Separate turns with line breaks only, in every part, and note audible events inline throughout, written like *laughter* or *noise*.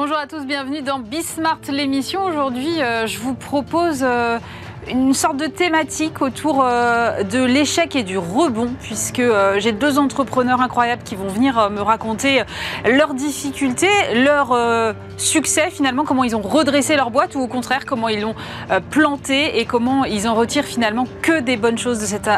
Bonjour à tous, bienvenue dans Bismart l'émission. Aujourd'hui, euh, je vous propose euh, une sorte de thématique autour euh, de l'échec et du rebond, puisque euh, j'ai deux entrepreneurs incroyables qui vont venir euh, me raconter leurs difficultés, leurs euh, succès finalement, comment ils ont redressé leur boîte ou au contraire comment ils l'ont euh, planté et comment ils en retirent finalement que des bonnes choses de cette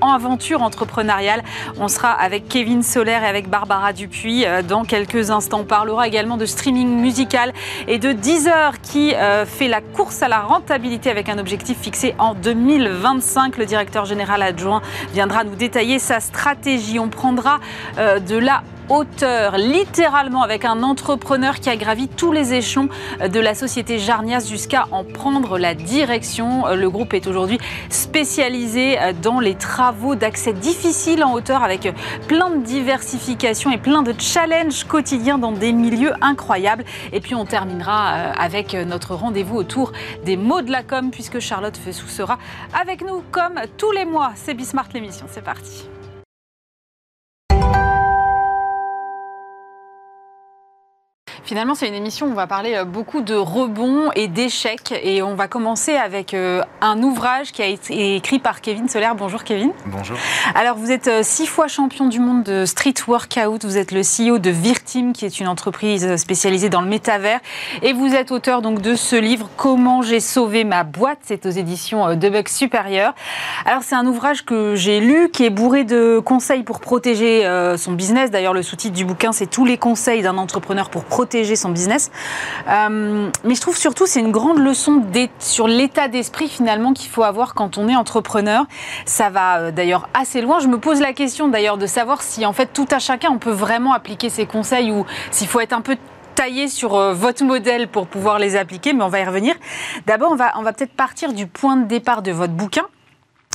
aventure entrepreneuriale. On sera avec Kevin Solaire et avec Barbara Dupuis dans quelques instants. On parlera également de streaming musical et de Deezer qui fait la course à la rentabilité avec un objectif fixé en 2025. Le directeur général adjoint viendra nous détailler sa stratégie. On prendra euh, de la hauteur, littéralement avec un entrepreneur qui a gravi tous les échelons de la société Jarnias jusqu'à en prendre la direction. Le groupe est aujourd'hui spécialisé dans les travaux d'accès difficiles en hauteur avec plein de diversification et plein de challenges quotidiens dans des milieux incroyables. Et puis on terminera euh, avec notre rendez-vous autour des mots de la com puisque Charlotte Fessou sera avec nous comme tous les mois. C'est Bismart l'émission, c'est parti. Finalement, c'est une émission où on va parler euh, beaucoup de rebonds et d'échecs. Et on va commencer avec euh, un ouvrage qui a été écrit par Kevin Solaire. Bonjour Kevin.
Bonjour.
Alors, vous êtes euh, six fois champion du monde de street workout. Vous êtes le CEO de Virtim, qui est une entreprise spécialisée dans le métavers. Et vous êtes auteur donc de ce livre, Comment j'ai sauvé ma boîte. C'est aux éditions de Supérieur. Alors, c'est un ouvrage que j'ai lu, qui est bourré de conseils pour protéger son business. D'ailleurs, le sous-titre du bouquin, c'est Tous les conseils d'un entrepreneur pour protéger son business. Euh, mais je trouve surtout c'est une grande leçon sur l'état d'esprit finalement qu'il faut avoir quand on est entrepreneur. Ça va euh, d'ailleurs assez loin. Je me pose la question d'ailleurs de savoir si en fait tout à chacun on peut vraiment appliquer ces conseils ou s'il faut être un peu taillé sur euh, votre modèle pour pouvoir les appliquer, mais on va y revenir. D'abord, on va, on va peut-être partir du point de départ de votre bouquin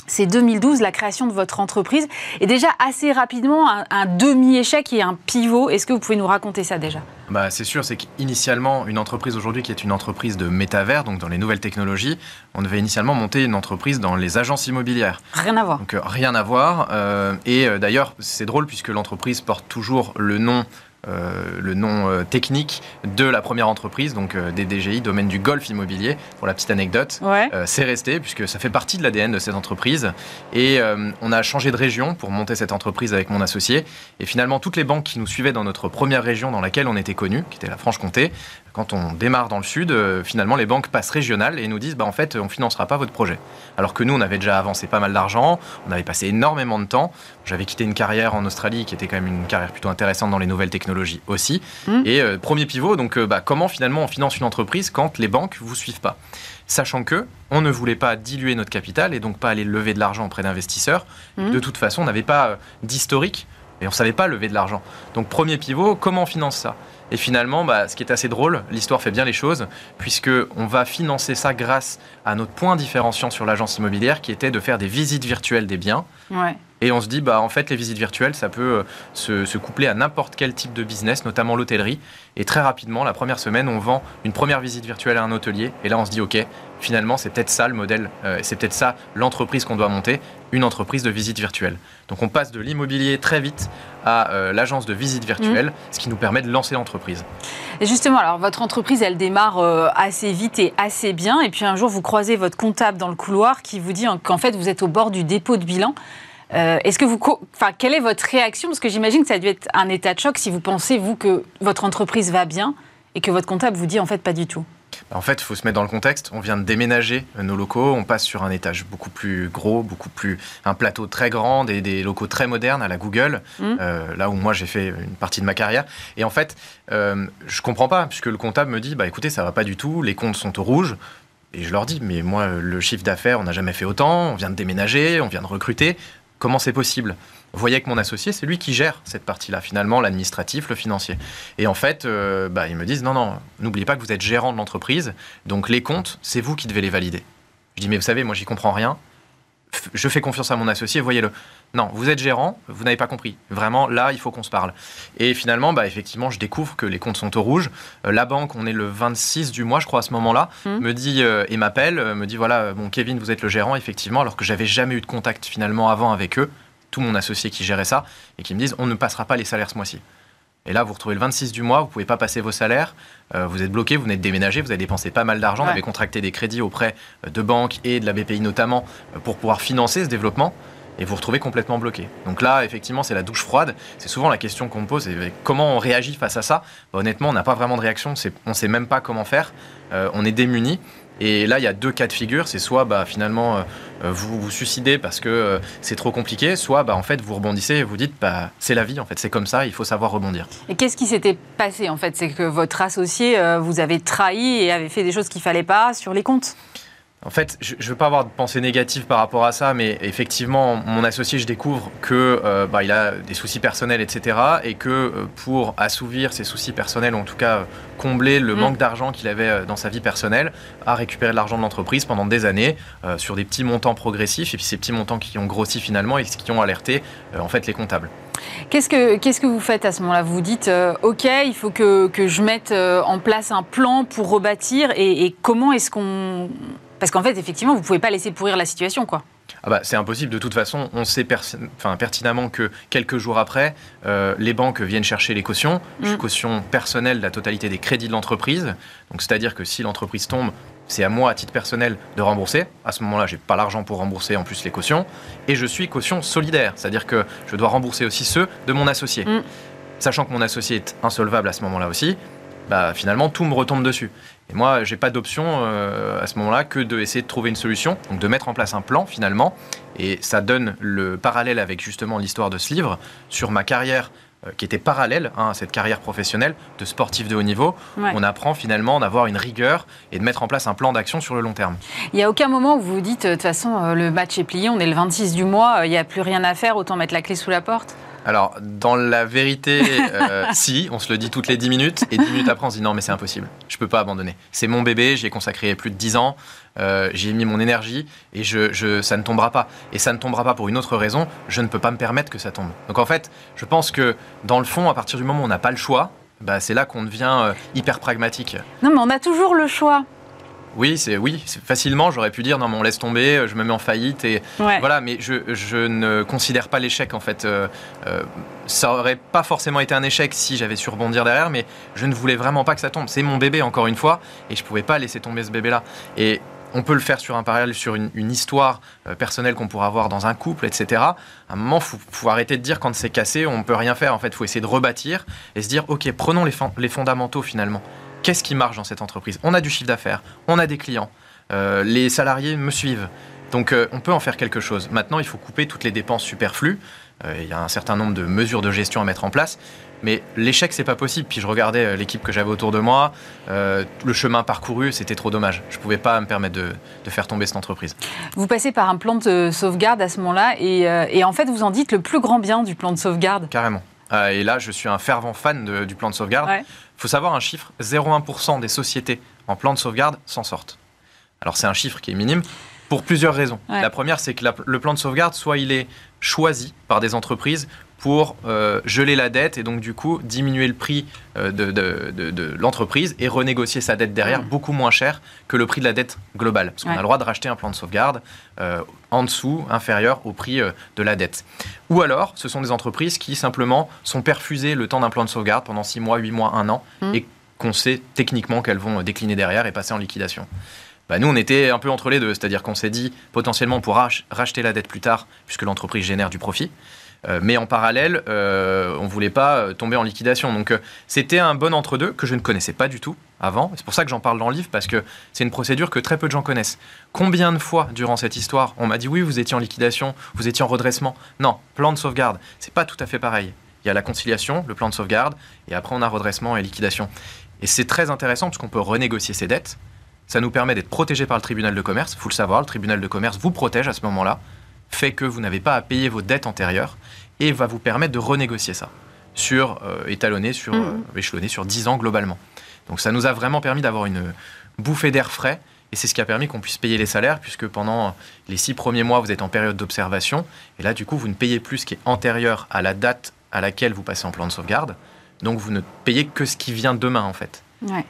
c'est 2012, la création de votre entreprise. Et déjà, assez rapidement, un, un demi-échec et un pivot. Est-ce que vous pouvez nous raconter ça déjà?
Bah, C'est sûr, c'est qu'initialement, une entreprise aujourd'hui qui est une entreprise de métavers, donc dans les nouvelles technologies, on devait initialement monter une entreprise dans les agences immobilières.
Rien à voir.
Donc euh, rien à voir. Euh, et euh, d'ailleurs, c'est drôle puisque l'entreprise porte toujours le nom le nom euh, technique de la première entreprise, donc euh, DDGI, domaine du golf immobilier, pour la petite anecdote.
Ouais.
c'est resté, puisque ça fait partie de l'ADN de cette entreprise. Et on a changé de région pour monter cette entreprise avec mon associé. Et finalement, toutes les banques qui nous suivaient dans notre première région dans laquelle on était connu, qui était la Franche-Comté, quand on démarre dans le sud, euh, finalement, les banques passent régionales et nous disent, bah, en fait, on ne financera pas votre projet. Alors que nous, on avait déjà avancé pas mal d'argent, on avait passé énormément de temps. J'avais quitté une carrière en Australie qui était quand même une carrière plutôt intéressante dans les nouvelles technologies aussi.
Mmh.
Et euh, premier pivot, donc euh, bah, comment finalement on finance une entreprise quand les banques vous suivent pas? Sachant que on ne voulait pas diluer notre capital et donc pas aller lever de l'argent auprès d'investisseurs.
Mmh.
De toute façon, on n'avait pas d'historique et on savait pas lever de l'argent. Donc premier pivot, comment on finance ça? Et finalement, bah, ce qui est assez drôle, l'histoire fait bien les choses, puisque on va financer ça grâce à notre point différenciant sur l'agence immobilière, qui était de faire des visites virtuelles des biens.
Ouais.
Et on se dit, bah, en fait, les visites virtuelles, ça peut euh, se, se coupler à n'importe quel type de business, notamment l'hôtellerie. Et très rapidement, la première semaine, on vend une première visite virtuelle à un hôtelier. Et là, on se dit, OK, finalement, c'est peut-être ça le modèle, euh, c'est peut-être ça l'entreprise qu'on doit monter, une entreprise de visite virtuelle. Donc on passe de l'immobilier très vite à euh, l'agence de visite virtuelle, ce qui nous permet de lancer l'entreprise.
Et justement, alors votre entreprise, elle démarre euh, assez vite et assez bien. Et puis un jour, vous croisez votre comptable dans le couloir qui vous dit qu'en fait, vous êtes au bord du dépôt de bilan. Euh, Est-ce que vous, enfin, quelle est votre réaction? Parce que j'imagine que ça a dû être un état de choc si vous pensez vous que votre entreprise va bien et que votre comptable vous dit en fait pas du tout.
En fait, il faut se mettre dans le contexte. On vient de déménager nos locaux. On passe sur un étage beaucoup plus gros, beaucoup plus un plateau très grand, des, des locaux très modernes à la Google,
Mmh.
euh, là où moi j'ai fait une partie de ma carrière. Et en fait, euh, je comprends pas puisque le comptable me dit bah écoutez, ça va pas du tout. Les comptes sont au rouge. Et je leur dis mais moi le chiffre d'affaires, on n'a jamais fait autant. On vient de déménager, on vient de recruter. Comment c'est possible? Voyez que mon associé, c'est lui qui gère cette partie-là, finalement, l'administratif, le financier. Et en fait, euh, bah, ils me disent, non, non, n'oubliez pas que vous êtes gérant de l'entreprise, donc les comptes, c'est vous qui devez les valider. Je dis, mais vous savez, moi, j'y comprends rien. Je fais confiance à mon associé, voyez-le. Non, vous êtes gérant, vous n'avez pas compris. Vraiment, là, il faut qu'on se parle. Et finalement, bah, effectivement, je découvre que les comptes sont au rouge. Euh, la banque, on est le 26 du mois, je crois, à ce moment-là,
Mhm.
me dit euh, et m'appelle, me dit voilà, bon, Kevin, vous êtes le gérant, effectivement, alors que j'avais jamais eu de contact finalement avant avec eux, tout mon associé qui gérait ça, et qui me disent on ne passera pas les salaires ce mois-ci. Et là, vous retrouvez le 26 du mois, vous pouvez pas passer vos salaires, euh, vous êtes bloqué, vous venez de déménager, vous avez dépensé pas mal d'argent,
Ouais.
vous avez contracté des crédits auprès euh, de banques et de la BPI notamment euh, pour pouvoir financer ce développement. Et vous vous retrouvez complètement bloqué. Donc là, effectivement, c'est la douche froide. C'est souvent la question qu'on me pose. comment on réagit face à ça? Bah, Honnêtement, on n'a pas vraiment de réaction. On ne sait même pas comment faire. Euh, on est démuni. Et là, il y a deux cas de figure. C'est soit bah, finalement euh, vous vous suicidez parce que euh, c'est trop compliqué, soit bah, en fait vous rebondissez et vous dites bah, c'est la vie en fait, c'est comme ça, il faut savoir rebondir.
Et qu'est-ce qui s'était passé en fait? C'est que votre associé euh, vous avait trahi et avait fait des choses qu'il fallait pas sur les comptes?
En fait, je ne veux pas avoir de pensée négative par rapport à ça, mais effectivement, mon associé, je découvre que euh, bah, il a des soucis personnels, etc., et que euh, pour assouvir ses soucis personnels, ou en tout cas combler le
Mm.
manque d'argent qu'il avait euh, dans sa vie personnelle, a récupéré de l'argent de l'entreprise pendant des années euh, sur des petits montants progressifs, et puis ces petits montants qui ont grossi finalement et qui ont alerté en fait les comptables.
Qu'est-ce que, qu'est-ce que vous faites à ce moment-là? Vous vous dites, euh, OK, il faut que, que je mette en place un plan pour rebâtir. Et, et comment est-ce qu'on... Parce qu'en fait, effectivement, vous ne pouvez pas laisser pourrir la situation, quoi.
Ah bah, c'est impossible. De toute façon, on sait enfin, pertinemment que quelques jours après, euh, les banques viennent chercher les cautions,
Mm.
cautions personnelles de la totalité des crédits de l'entreprise. Donc, c'est-à-dire que si l'entreprise tombe, c'est à moi, à titre personnel, de rembourser. À ce moment-là, j'ai pas l'argent pour rembourser en plus les cautions. Et je suis caution solidaire, c'est-à-dire que je dois rembourser aussi ceux de mon associé.
Mm.
Sachant que mon associé est insolvable à ce moment-là aussi, bah, finalement, tout me retombe dessus. Et moi, j'ai pas d'option euh, à ce moment-là que d'essayer de trouver une solution, donc de mettre en place un plan finalement. Et ça donne le parallèle avec justement l'histoire de ce livre sur ma carrière euh, qui était parallèle hein, à cette carrière professionnelle de sportif de haut niveau.
Ouais.
On apprend finalement d'avoir une rigueur et de mettre en place un plan d'action sur le long terme.
Il n'y a aucun moment où vous vous dites, euh, de toute façon, le match est plié, on est le 26 du mois, il n'y a plus rien à faire, autant mettre la clé sous la porte?
Alors, dans la vérité, euh, *laughs* si, on se le dit toutes les 10 minutes, et 10 minutes après, on se dit non, mais c'est impossible, je peux pas abandonner. C'est mon bébé, j'y ai consacré plus de 10 ans, euh, j'y ai mis mon énergie, et je, je- ça ne tombera pas. Et ça ne tombera pas pour une autre raison, je ne peux pas me permettre que ça tombe. Donc en fait, je pense que dans le fond, à partir du moment où on n'a pas le choix, bah, c'est là qu'on devient euh, hyper pragmatique.
Non, mais on a toujours le choix.
Oui, c'est oui, facilement, j'aurais pu dire non, mais on laisse tomber, euh, je me mets en faillite et
Ouais.
voilà, mais je, je ne considère pas l'échec en fait. Euh, euh, ça aurait pas forcément été un échec si j'avais su rebondir derrière, mais je ne voulais vraiment pas que ça tombe. C'est mon bébé encore une fois, et je pouvais pas laisser tomber ce bébé-là. Et on peut le faire sur un parallèle, sur une, une histoire euh, personnelle qu'on pourra avoir dans un couple, etc. À un moment, faut, faut arrêter de dire quand c'est cassé, on peut rien faire. En fait, faut essayer de rebâtir et se dire, ok, prenons les fondamentaux finalement. Qu'est-ce qui marche dans cette entreprise? On a du chiffre d'affaires, on a des clients, euh, les salariés me suivent. Donc euh, on peut en faire quelque chose. Maintenant, il faut couper toutes les dépenses superflues. Euh, il y a un certain nombre de mesures de gestion à mettre en place. Mais l'échec, c'est pas possible. Puis je regardais l'équipe que j'avais autour de moi, euh, le chemin parcouru, c'était trop dommage. Je pouvais pas me permettre de, de faire tomber cette entreprise.
Vous passez par un plan de sauvegarde à ce moment-là, et, euh, et en fait, vous en dites le plus grand bien du plan de sauvegarde.
Carrément. Euh, et là, je suis un fervent fan de- du plan de sauvegarde.
Ouais.
Il faut savoir un chiffre 0,1% des sociétés en plan de sauvegarde s'en sortent. Alors, c'est un chiffre qui est minime pour plusieurs raisons.
Ouais.
La première, c'est que la- le plan de sauvegarde, soit il est choisi par des entreprises pour euh, geler la dette et donc du coup diminuer le prix euh, de, de- de- de l'entreprise et renégocier sa dette derrière
Mm.
beaucoup moins cher que le prix de la dette globale. Parce qu'on
Ouais.
a le droit de racheter un plan de sauvegarde euh, en dessous, inférieur au prix de la dette. Ou alors, ce sont des entreprises qui simplement sont perfusées le temps d'un plan de sauvegarde pendant 6 mois, 8 mois, 1 an,
Mm.
et qu'on sait techniquement qu'elles vont décliner derrière et passer en liquidation. Bah, nous, on était un peu entre les deux, c'est-à-dire qu'on s'est dit potentiellement pour rach- racheter la dette plus tard, puisque l'entreprise génère du profit. Euh, mais en parallèle, euh, on voulait pas euh, tomber en liquidation. Donc c'était un bon entre-deux que je ne connaissais pas du tout avant. C'est pour ça que j'en parle dans le livre, parce que c'est une procédure que très peu de gens connaissent. Combien de fois durant cette histoire, on m'a dit oui, vous étiez en liquidation, vous étiez en redressement? Non, plan de sauvegarde, c'est pas tout à fait pareil. Il y a la conciliation, le plan de sauvegarde, et après on a redressement et liquidation. Et c'est très intéressant parce qu'on peut renégocier ses dettes. Ça nous permet d'être protégé par le tribunal de commerce. Il faut le savoir, le tribunal de commerce vous protège à ce moment-là, fait que vous n'avez pas à payer vos dettes antérieures et va vous permettre de renégocier ça, sur, euh, étalonné, sur,
Mhm.
euh, échelonné sur 10 ans globalement. Donc ça nous a vraiment permis d'avoir une bouffée d'air frais et c'est ce qui a permis qu'on puisse payer les salaires puisque pendant les six premiers mois vous êtes en période d'observation et là du coup vous ne payez plus ce qui est antérieur à la date à laquelle vous passez en plan de sauvegarde. Donc vous ne payez que ce qui vient demain en fait.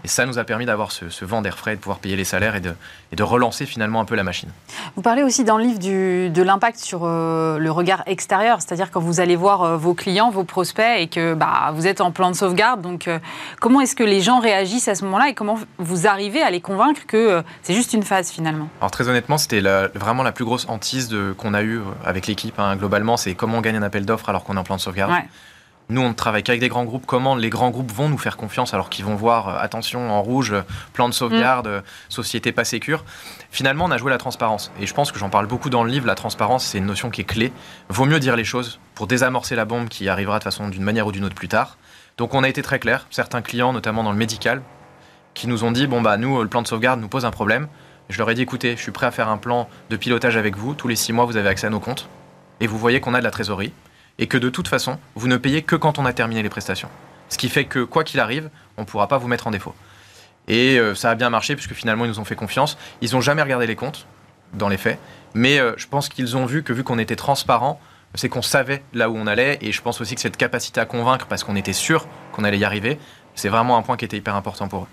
Et ça nous a permis d'avoir ce, vent d'air frais, de pouvoir payer les salaires et de, et de, relancer finalement un peu la machine.
Vous parlez aussi dans le livre du, de l'impact sur euh, le regard extérieur, c'est-à-dire quand vous allez voir euh, vos clients, vos prospects et que bah, vous êtes en plan de sauvegarde. Donc euh, comment est-ce que les gens réagissent à ce moment-là et comment vous arrivez à les convaincre que c'est juste une phase finalement?
Alors très honnêtement, c'était vraiment la plus grosse hantise qu'on a eue avec l'équipe. Hein, globalement, c'est comment on gagne un appel d'offres alors qu'on est en plan de sauvegarde. Nous, on ne travaille qu'avec des grands groupes. Comment les grands groupes vont nous faire confiance alors qu'ils vont voir, euh, attention, en rouge, plan de sauvegarde, mm. société pas sécure Finalement, on a joué la transparence. Et je pense que j'en parle beaucoup dans le livre. La transparence, c'est une notion qui est clé. Vaut mieux dire les choses pour désamorcer la bombe qui arrivera de façon d'une manière ou d'une autre plus tard. Donc, on a été très clair. Certains clients, notamment dans le médical, qui nous ont dit bon, bah, nous, le plan de sauvegarde nous pose un problème. Je leur ai dit écoutez, je suis prêt à faire un plan de pilotage avec vous. Tous les six mois, vous avez accès à nos comptes. Et vous voyez qu'on a de la trésorerie et que de toute façon, vous ne payez que quand on a terminé les prestations. Ce qui fait que, quoi qu'il arrive, on ne pourra pas vous mettre en défaut. Et euh, ça a bien marché, puisque finalement, ils nous ont fait confiance. Ils n'ont jamais regardé les comptes, dans les faits, mais euh, je pense qu'ils ont vu que, vu qu'on était transparent, c'est qu'on savait là où on allait, et je pense aussi que cette capacité à convaincre, parce qu'on était sûr qu'on allait y arriver, c'est vraiment un point qui était hyper important pour eux.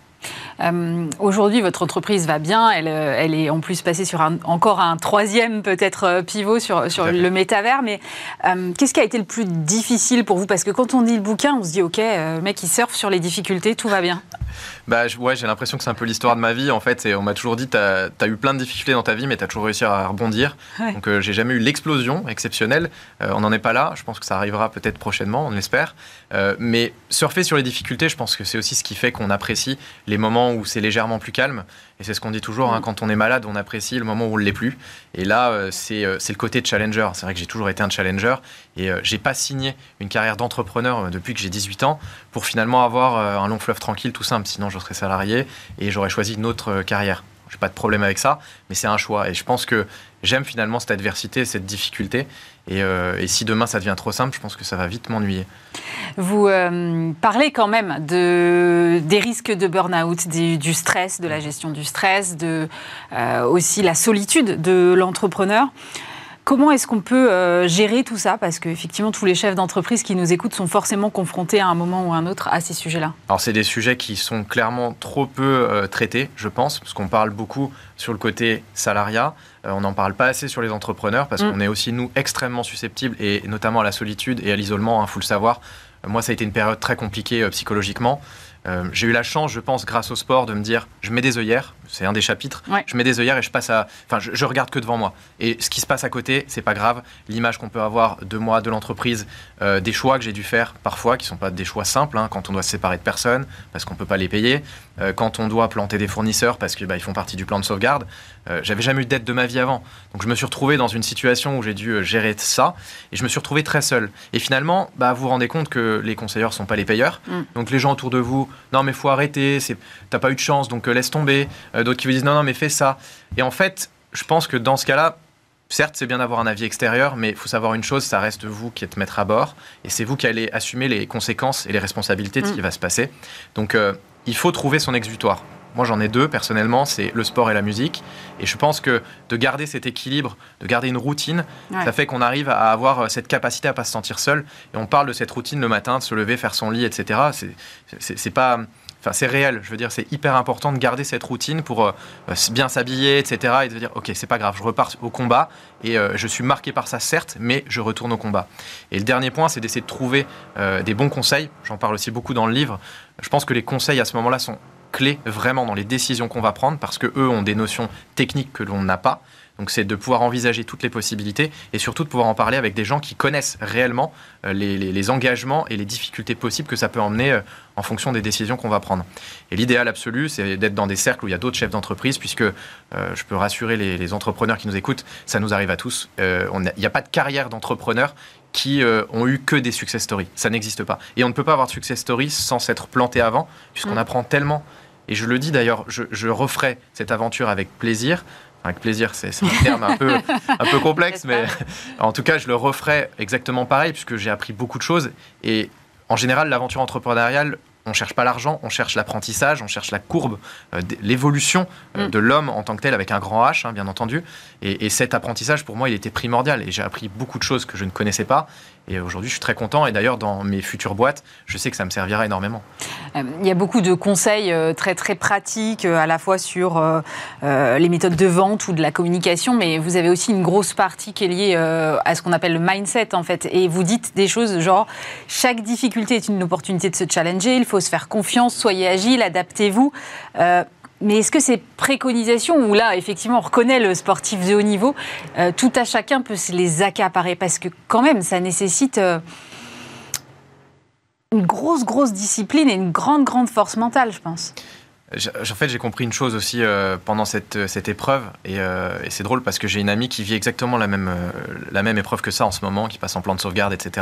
Euh, aujourd'hui, votre entreprise va bien. Elle, euh, elle, est en plus passée sur un, encore un troisième peut-être euh, pivot sur, sur le métavers. Mais qu'est-ce qui a été le plus difficile pour vous? Parce que quand on dit le bouquin, on se dit OK, le mec il surfe sur les difficultés, tout va bien.
Bah, ouais, j'ai l'impression que c'est un peu l'histoire de ma vie. En fait, on m'a toujours dit tu as, eu plein de difficultés dans ta vie, mais tu as toujours réussi à rebondir. Donc, j'ai jamais eu l'explosion exceptionnelle. on n'en est pas là. Je pense que ça arrivera peut-être prochainement, on l'espère. mais surfer sur les difficultés, je pense que c'est aussi ce qui fait qu'on apprécie les moments où c'est légèrement plus calme. Et c'est ce qu'on dit toujours, hein, quand on est malade, on apprécie le moment où on ne l'est plus. Et là, euh, euh, c'est le côté challenger. C'est vrai que j'ai toujours été un challenger. Et euh, j'ai pas signé une carrière d'entrepreneur depuis que j'ai 18 ans pour finalement avoir un long fleuve tranquille, tout simple. Sinon, je serais salarié et j'aurais choisi une autre carrière. J'ai pas de problème avec ça, mais c'est un choix. Et je pense que j'aime finalement cette adversité, cette difficulté. Euh, et, si demain ça devient trop simple, je pense que ça va vite m'ennuyer.
Vous euh, parlez quand même de, des risques de burn-out, du, stress, de la gestion du stress, de euh, aussi la solitude de l'entrepreneur. Comment est-ce qu'on peut euh, gérer tout ça? Parce qu'effectivement, tous les chefs d'entreprise qui nous écoutent sont forcément confrontés à un moment ou à un autre à ces sujets-là.
Alors, c'est des sujets qui sont clairement trop peu euh, traités, je pense, parce qu'on parle beaucoup sur le côté salariat. Euh, on n'en parle pas assez sur les entrepreneurs, parce mm. qu'on est aussi, nous, extrêmement susceptibles, et notamment à la solitude et à l'isolement, il hein, faut le savoir. Moi, ça a été une période très compliquée psychologiquement. Euh, j'ai eu la chance, je pense, grâce au sport, de me dire, je mets des œillères, c'est un des chapitres, je mets des œillères et je passe à, enfin, je, regarde que devant moi. Et ce qui se passe à côté, c'est pas grave. L'image qu'on peut avoir de moi, de l'entreprise, euh, des choix que j'ai dû faire parfois, qui sont pas des choix simples, hein, quand on doit se séparer de personnes parce qu'on peut pas les payer, euh, quand on doit planter des fournisseurs parce qu'ils bah, font partie du plan de sauvegarde. J'avais jamais eu de dette de ma vie avant, donc je me suis retrouvé dans une situation où j'ai dû gérer ça et je me suis retrouvé très seul. Et finalement, bah, vous vous rendez compte que les conseilleurs sont pas les payeurs, mm. donc les gens autour de vous non mais faut arrêter, t'as pas eu de chance donc euh, laisse tomber. Euh, d'autres qui vous disent non non mais fais ça. Et en fait, je pense que dans ce cas-là, certes c'est bien d'avoir un avis extérieur, mais il faut savoir une chose, ça reste vous qui êtes maître à bord et c'est vous qui allez assumer les conséquences et les responsabilités de ce mm. qui va se passer. Donc euh, il faut trouver son exutoire. Moi, j'en ai deux personnellement, c'est le sport et la musique. Et je pense que de garder cet équilibre, de garder une routine, ça fait qu'on arrive à avoir cette capacité à pas se sentir seul. Et on parle de cette routine le matin, de se lever, faire son lit, etc. C'est pas. Enfin, c'est réel. Je veux dire, c'est hyper important de garder cette routine pour euh, bien s'habiller, etc. Et de dire, ok, c'est pas grave, je repars au combat et euh, je suis marqué par ça, certes, mais je retourne au combat. Et le dernier point, c'est d'essayer de trouver euh, des bons conseils. J'en parle aussi beaucoup dans le livre. Je pense que les conseils à ce moment-là sont clé vraiment dans les décisions qu'on va prendre parce que eux ont des notions techniques que l'on n'a pas. Donc c'est de pouvoir envisager toutes les possibilités et surtout de pouvoir en parler avec des gens qui connaissent réellement euh, les, engagements et les difficultés possibles que ça peut emmener euh, en fonction des décisions qu'on va prendre. Et l'idéal absolu, c'est d'être dans des cercles où il y a d'autres chefs d'entreprise, puisque euh, je peux rassurer les, entrepreneurs qui nous écoutent, ça nous arrive à tous. il n'y a, pas de carrière d'entrepreneur qui ont eu que des success stories. Ça n'existe pas. Et on ne peut pas avoir de success stories sans s'être planté avant, puisqu'on mm. apprend tellement et je le dis d'ailleurs, je, referai cette aventure avec plaisir. avec plaisir, c'est un terme un peu, *laughs* un peu complexe, mais en tout cas, je le referai exactement pareil, puisque j'ai appris beaucoup de choses. Et en général, l'aventure entrepreneuriale, on cherche pas l'argent, on cherche l'apprentissage, on cherche la courbe, euh, l'évolution euh, mm. de l'homme en tant que tel, avec un grand H, hein, bien entendu. Et, cet apprentissage, pour moi, il était primordial. Et j'ai appris beaucoup de choses que je ne connaissais pas. Et aujourd'hui, je suis très content. Et d'ailleurs, dans mes futures boîtes, je sais que ça me servira énormément.
Euh, il y a beaucoup de conseils très, très pratiques, à la fois sur les méthodes de vente ou de la communication. Mais vous avez aussi une grosse partie qui est liée à ce qu'on appelle le mindset, en fait. Et vous dites des choses genre, chaque difficulté est une opportunité de se challenger. Il faut se faire confiance, soyez agile, adaptez-vous. Euh, mais est-ce que ces préconisations, où là, effectivement, on reconnaît le sportif de haut niveau, euh, tout à chacun peut se les accaparer Parce que quand même, ça nécessite euh, une grosse, grosse discipline et une grande, grande force mentale, je pense.
En fait, j'ai compris une chose aussi pendant cette, cette épreuve, et, c'est drôle parce que j'ai une amie qui vit exactement la même, la même épreuve que ça en ce moment, qui passe en plan de sauvegarde, etc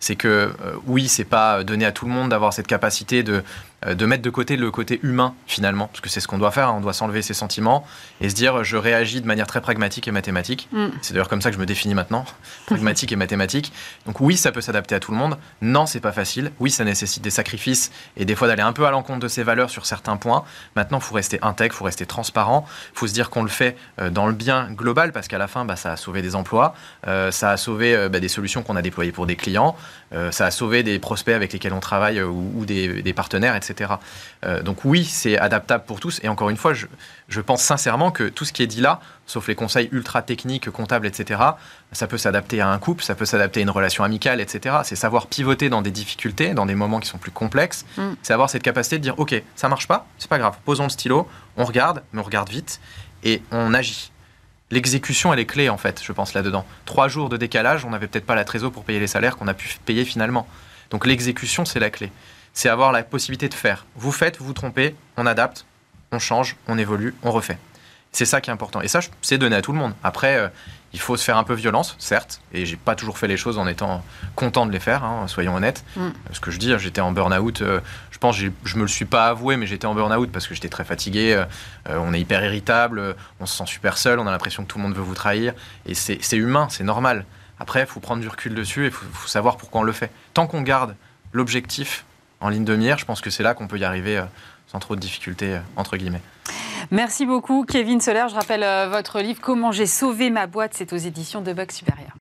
c'est que euh, oui, c'est pas donné à tout le monde d'avoir cette capacité de, euh, de mettre de côté le côté humain finalement, parce que c'est ce qu'on doit faire, hein. on doit s'enlever ses sentiments et se dire je réagis de manière très pragmatique et mathématique. Mm. C'est d'ailleurs comme ça que je me définis maintenant, *laughs* pragmatique et mathématique. Donc oui, ça peut s'adapter à tout le monde. Non, c'est pas facile. Oui, ça nécessite des sacrifices et des fois d'aller un peu à l'encontre de ses valeurs sur certains points. Maintenant, il faut rester intègre, il faut rester transparent, il faut se dire qu'on le fait euh, dans le bien global parce qu'à la fin, bah, ça a sauvé des emplois, ça a sauvé bah, des solutions qu'on a déployées pour des clients. Euh, ça a sauvé des prospects avec lesquels on travaille euh, ou, des, partenaires, etc. Euh, donc oui, c'est adaptable pour tous. Et encore une fois, je, pense sincèrement que tout ce qui est dit là, sauf les conseils ultra techniques, comptables, etc., ça peut s'adapter à un couple, ça peut s'adapter à une relation amicale, etc. C'est savoir pivoter dans des difficultés, dans des moments qui sont plus complexes. Mm. C'est avoir cette capacité de dire, OK, ça marche pas, c'est pas grave, posons le stylo, on regarde, mais on regarde vite et on agit l'exécution, elle est clé, en fait, je pense, là-dedans. Trois jours de décalage, on n'avait peut-être pas la trésor pour payer les salaires qu'on a pu payer finalement. Donc l'exécution, c'est la clé. C'est avoir la possibilité de faire. Vous faites, vous vous trompez, on adapte, on change, on évolue, on refait. C'est ça qui est important. Et ça, c'est donné à tout le monde. Après, euh, il faut se faire un peu violence, certes, et j'ai pas toujours fait les choses en étant content de les faire, hein, soyons honnêtes. Mm. Ce que je dis, j'étais en burn-out, euh, je pense, je me le suis pas avoué, mais j'étais en burn-out parce que j'étais très fatigué, euh, euh, on est hyper irritable, on se sent super seul, on a l'impression que tout le monde veut vous trahir, et c'est humain, c'est normal. Après, il faut prendre du recul dessus et il faut, savoir pourquoi on le fait. Tant qu'on garde l'objectif en ligne de mire, je pense que c'est là qu'on peut y arriver sans trop de difficultés, entre guillemets.
Merci beaucoup, Kevin Soler. Je rappelle euh, votre livre Comment j'ai sauvé ma boîte. C'est aux éditions de Bug Supérieur.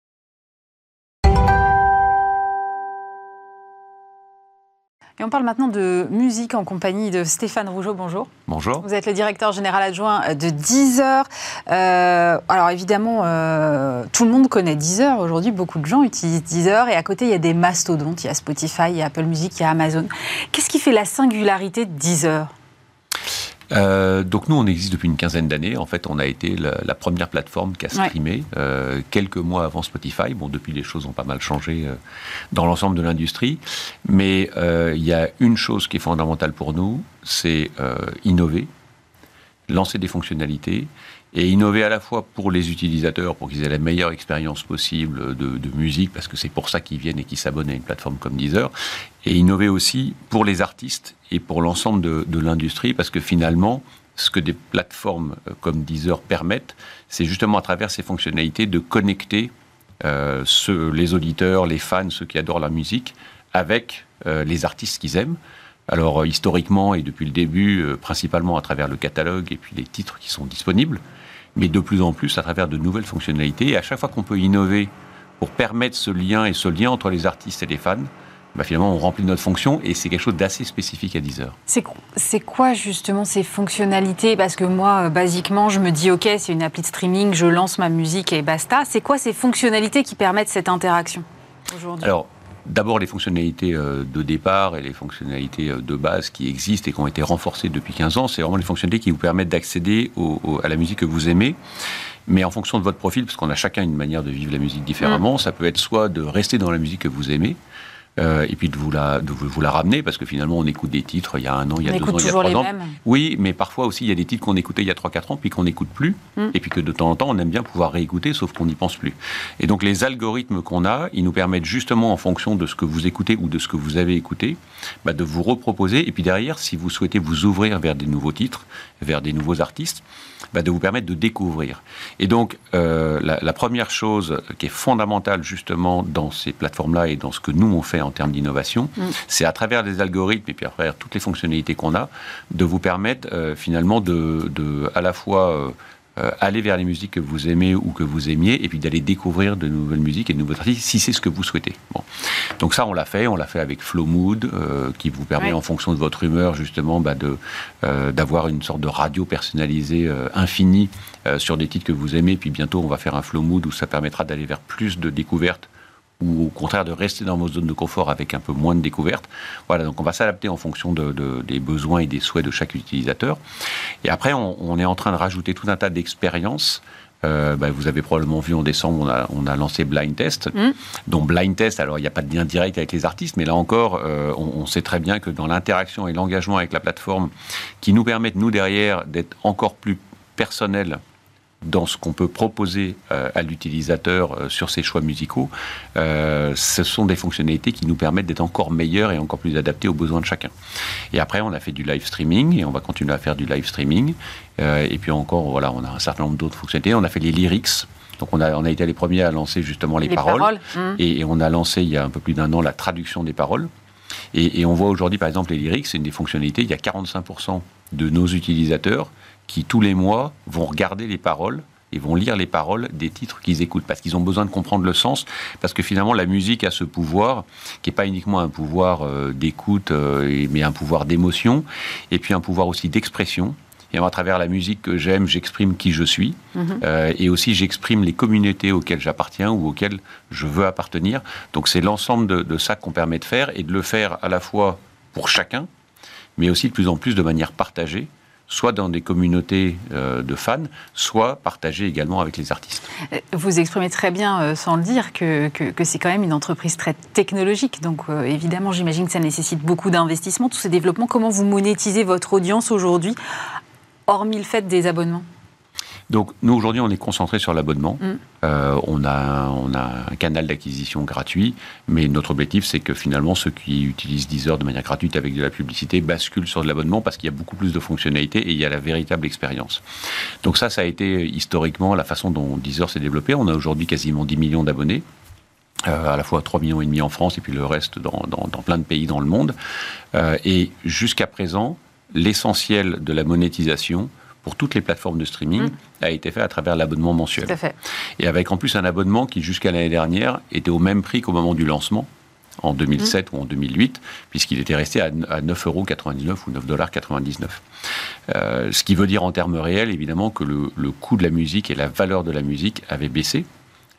Et on parle maintenant de musique en compagnie de Stéphane Rougeau. Bonjour.
Bonjour.
Vous êtes le directeur général adjoint de Deezer. Euh, alors évidemment, euh, tout le monde connaît Deezer. Aujourd'hui, beaucoup de gens utilisent Deezer. Et à côté, il y a des mastodontes. Il y a Spotify, il y a Apple Music, il y a Amazon. Qu'est-ce qui fait la singularité de Deezer?
Euh, donc nous, on existe depuis une quinzaine d'années. En fait, on a été la, première plateforme qui a streamé euh, quelques mois avant Spotify. Bon, depuis, les choses ont pas mal changé euh, dans l'ensemble de l'industrie. Mais il y a une chose qui est fondamentale pour nous, c'est innover, lancer des fonctionnalités et innover à la fois pour les utilisateurs, pour qu'ils aient la meilleure expérience possible de, musique, parce que c'est pour ça qu'ils viennent et qu'ils s'abonnent à une plateforme comme Deezer, et innover aussi pour les artistes et pour l'ensemble de, l'industrie, parce que finalement, ce que des plateformes euh, comme Deezer permettent, c'est justement à travers ces fonctionnalités de connecter euh, les auditeurs, les fans, ceux qui adorent la musique, avec euh, les artistes qu'ils aiment. Alors historiquement et depuis le début, principalement à travers le catalogue et puis les titres qui sont disponibles, mais de plus en plus à travers de nouvelles fonctionnalités. Et à chaque fois qu'on peut innover pour permettre ce lien et ce lien entre les artistes et les fans, bah, finalement, on remplit notre fonction et c'est quelque chose d'assez spécifique à Deezer.
C'est quoi justement ces fonctionnalités? Parce que moi, euh, basiquement, je me dis, OK, c'est une appli de streaming, je lance ma musique et basta. C'est quoi ces fonctionnalités qui permettent cette interaction aujourd'hui?
Alors, D'abord les fonctionnalités euh, de départ et les fonctionnalités euh, de base qui existent et qui ont été renforcées depuis 15 ans, c'est vraiment les fonctionnalités qui vous permettent d'accéder à la musique que vous aimez. Mais en fonction de votre profil, parce qu'on a chacun une manière de vivre la musique différemment, mmh. ça peut être soit de rester dans la musique que vous aimez, euh, et puis de vous, la, de vous la ramener, parce que finalement, on écoute des titres il y a un an, il y a deux ans, il y a trois ans. Oui, mais parfois aussi, il y a des titres qu'on écoutait il y a 3-4 ans, puis qu'on n'écoute plus, hmm. et puis que de temps en temps, on aime bien pouvoir réécouter, sauf qu'on n'y pense plus. Et donc, les algorithmes qu'on a, ils nous permettent justement, en fonction de ce que vous écoutez ou de ce que vous avez écouté, bah, de vous reproposer, et puis derrière, si vous souhaitez vous ouvrir vers des nouveaux titres, vers des nouveaux artistes, bah, de vous permettre de découvrir. Et donc, euh, la, la, première chose qui est fondamentale justement dans ces plateformes-là et dans ce que nous on fait en termes d'innovation, mm. c'est à travers les algorithmes et puis à travers toutes les fonctionnalités qu'on a, de vous permettre finalement de, de, à la fois euh, aller vers les musiques que vous aimez ou que vous aimiez, et puis d'aller découvrir de nouvelles musiques et de nouveaux artistes, si c'est ce que vous souhaitez. Bon. Donc ça, on l'a fait. On l'a fait avec Flow Mood, euh, qui vous permet, en fonction de votre humeur, justement, bah, de euh, d'avoir une sorte de radio personnalisée infinie sur des titres que vous aimez. Puis bientôt, on va faire un Flow Mood où ça permettra d'aller vers plus de découvertes ou au contraire de rester dans vos zones de confort avec un peu moins de découvertes. Voilà, donc on va s'adapter en fonction de, des besoins et des souhaits de chaque utilisateur. Et après, on, est en train de rajouter tout un tas d'expériences. Euh, bah, vous avez probablement vu en décembre, on a, on a lancé Blind Test. Mmh. Donc Blind Test, alors il n'y a pas de lien direct avec les artistes, mais là encore, euh, on, on, sait très bien que dans l'interaction et l'engagement avec la plateforme, qui nous permettent, nous derrière, d'être encore plus personnels dans ce qu'on peut proposer euh, à l'utilisateur euh, sur ses choix musicaux, euh, ce sont des fonctionnalités qui nous permettent d'être encore meilleurs et encore plus adaptés aux besoins de chacun. Et après, on a fait du live streaming et on va continuer à faire du live streaming. et puis encore, voilà, on a un certain nombre d'autres fonctionnalités. On a fait les lyrics. Donc on a, on a été les premiers à lancer justement les, paroles. Mmh. Et, on a lancé il y a un peu plus d'un an la traduction des paroles. Et, et on voit aujourd'hui, par exemple, les lyrics, c'est une des fonctionnalités. Il y a 45% de nos utilisateurs qui tous les mois vont regarder les paroles et vont lire les paroles des titres qu'ils écoutent parce qu'ils ont besoin de comprendre le sens parce que finalement la musique a ce pouvoir qui n'est pas uniquement un pouvoir euh, d'écoute euh, mais un pouvoir d'émotion et puis un pouvoir aussi d'expression et à travers la musique que j'aime, j'exprime qui je suis. Mhm. Euh, et aussi, j'exprime les communautés auxquelles j'appartiens ou auxquelles je veux appartenir. Donc, c'est l'ensemble de, de ça qu'on permet de faire et de le faire à la fois pour chacun, mais aussi de plus en plus de manière partagée soit dans des communautés euh, de fans, soit partagé également avec les artistes.
Vous exprimez très bien, euh, sans le dire, que, c'est quand même une entreprise très technologique. Donc euh, évidemment, j'imagine que ça nécessite beaucoup d'investissement, tous ces développements. Comment vous monétisez votre audience aujourd'hui, hormis le fait des abonnements?
Donc nous aujourd'hui on est concentré sur l'abonnement. Mm. Euh, on, a, on a un canal d'acquisition gratuit, mais notre objectif c'est que finalement ceux qui utilisent Deezer de manière gratuite avec de la publicité basculent sur de l'abonnement parce qu'il y a beaucoup plus de fonctionnalités et il y a la véritable expérience. Donc ça, ça a été historiquement la façon dont Deezer s'est développé. On a aujourd'hui quasiment 10 millions d'abonnés. Euh, à la fois 3 millions et demi en France et puis le reste dans, dans, plein de pays dans le monde. Euh, et jusqu'à présent, l'essentiel de la monétisation pour toutes les plateformes de streaming mmh. a été fait à travers l'abonnement mensuel. Et avec en plus un abonnement qui, jusqu'à l'année dernière, était au même prix qu'au moment du lancement, en 2007 mmh. ou en 2008, puisqu'il était resté à, 9,99 euros ou 9,99 euh, Ce qui veut dire en termes réels, évidemment, que le, coût de la musique et la valeur de la musique avaient baissé.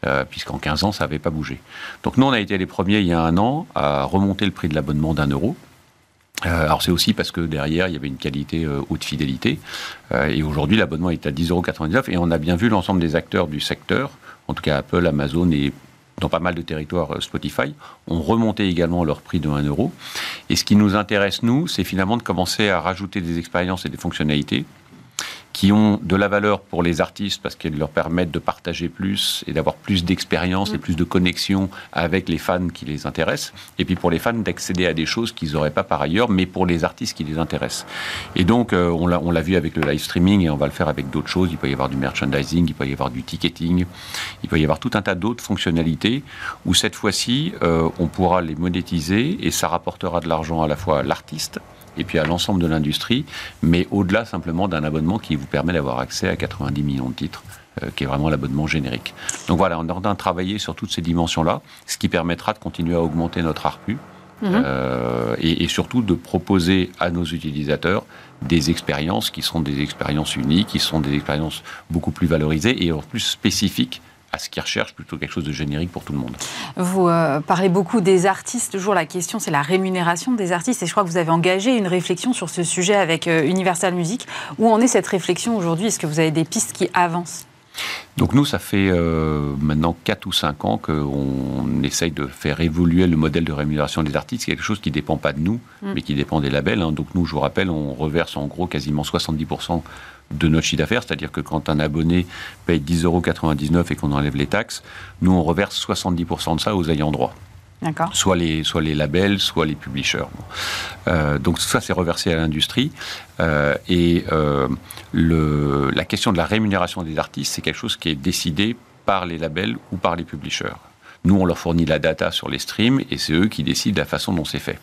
Euh, puisqu'en 15 ans, ça n'avait pas bougé. Donc nous, on a été les premiers il y a un an à remonter le prix de l'abonnement d'un euro, alors c'est aussi parce que derrière il y avait une qualité euh, haute fidélité euh, et aujourd'hui l'abonnement est à 10,99€ et on a bien vu l'ensemble des acteurs du secteur, en tout cas Apple, Amazon et dans pas mal de territoires Spotify, ont remonté également leur prix de 1 euro. Et ce qui nous intéresse, nous, c'est finalement de commencer à rajouter des expériences et des fonctionnalités qui ont de la valeur pour les artistes parce qu'elles leur permettent de partager plus et d'avoir plus d'expérience et mm. plus de connexion avec les fans qui les intéressent. Et puis pour les fans d'accéder à des choses qu'ils n'auraient pas par ailleurs, mais pour les artistes qui les intéressent. Et donc euh, on l'a vu avec le live streaming et on va le faire avec d'autres choses. Il peut y avoir du merchandising, il peut y avoir du ticketing, il peut y avoir tout un tas d'autres fonctionnalités où cette fois-ci euh, on pourra les monétiser et ça rapportera de l'argent à la fois à l'artiste et puis à l'ensemble de l'industrie, mais au-delà simplement d'un abonnement qui vous permet d'avoir accès à 90 millions de titres euh, qui est vraiment l'abonnement générique. Donc voilà, on est en train de travailler sur toutes ces dimensions-là, ce qui permettra de continuer à augmenter notre ARPU mhm. euh, et, et, surtout de proposer à nos utilisateurs des expériences qui sont des expériences uniques, qui sont des expériences beaucoup plus valorisées et en plus spécifiques à ce qu'ils recherchent plutôt quelque chose de générique pour tout le monde.
Vous euh, parlez beaucoup des artistes. Toujours la question, c'est la rémunération des artistes. Et je crois que vous avez engagé une réflexion sur ce sujet avec euh, Universal Music. Où en est cette réflexion aujourd'hui? Est-ce que vous avez des pistes qui avancent?
Donc nous, ça fait euh, maintenant 4 ou 5 ans qu'on essaye de faire évoluer le modèle de rémunération des artistes. C'est quelque chose qui ne dépend pas de nous, mm. mais qui dépend des labels. Hein. Donc nous, je vous rappelle, on reverse en gros quasiment 70% de notre chiffre d'affaires, c'est-à-dire que quand un abonné paye 10,99 euros et qu'on enlève les taxes, nous on reverse 70% de ça aux ayants droit. Soit les, soit les labels, soit les publishers. Euh, donc ça, c'est reversé à l'industrie. Euh, et euh, le, la question de la rémunération des artistes, c'est quelque chose qui est décidé par les labels ou par les publishers. Nous, on leur fournit la data sur les streams et c'est eux qui décident de la façon dont c'est fait.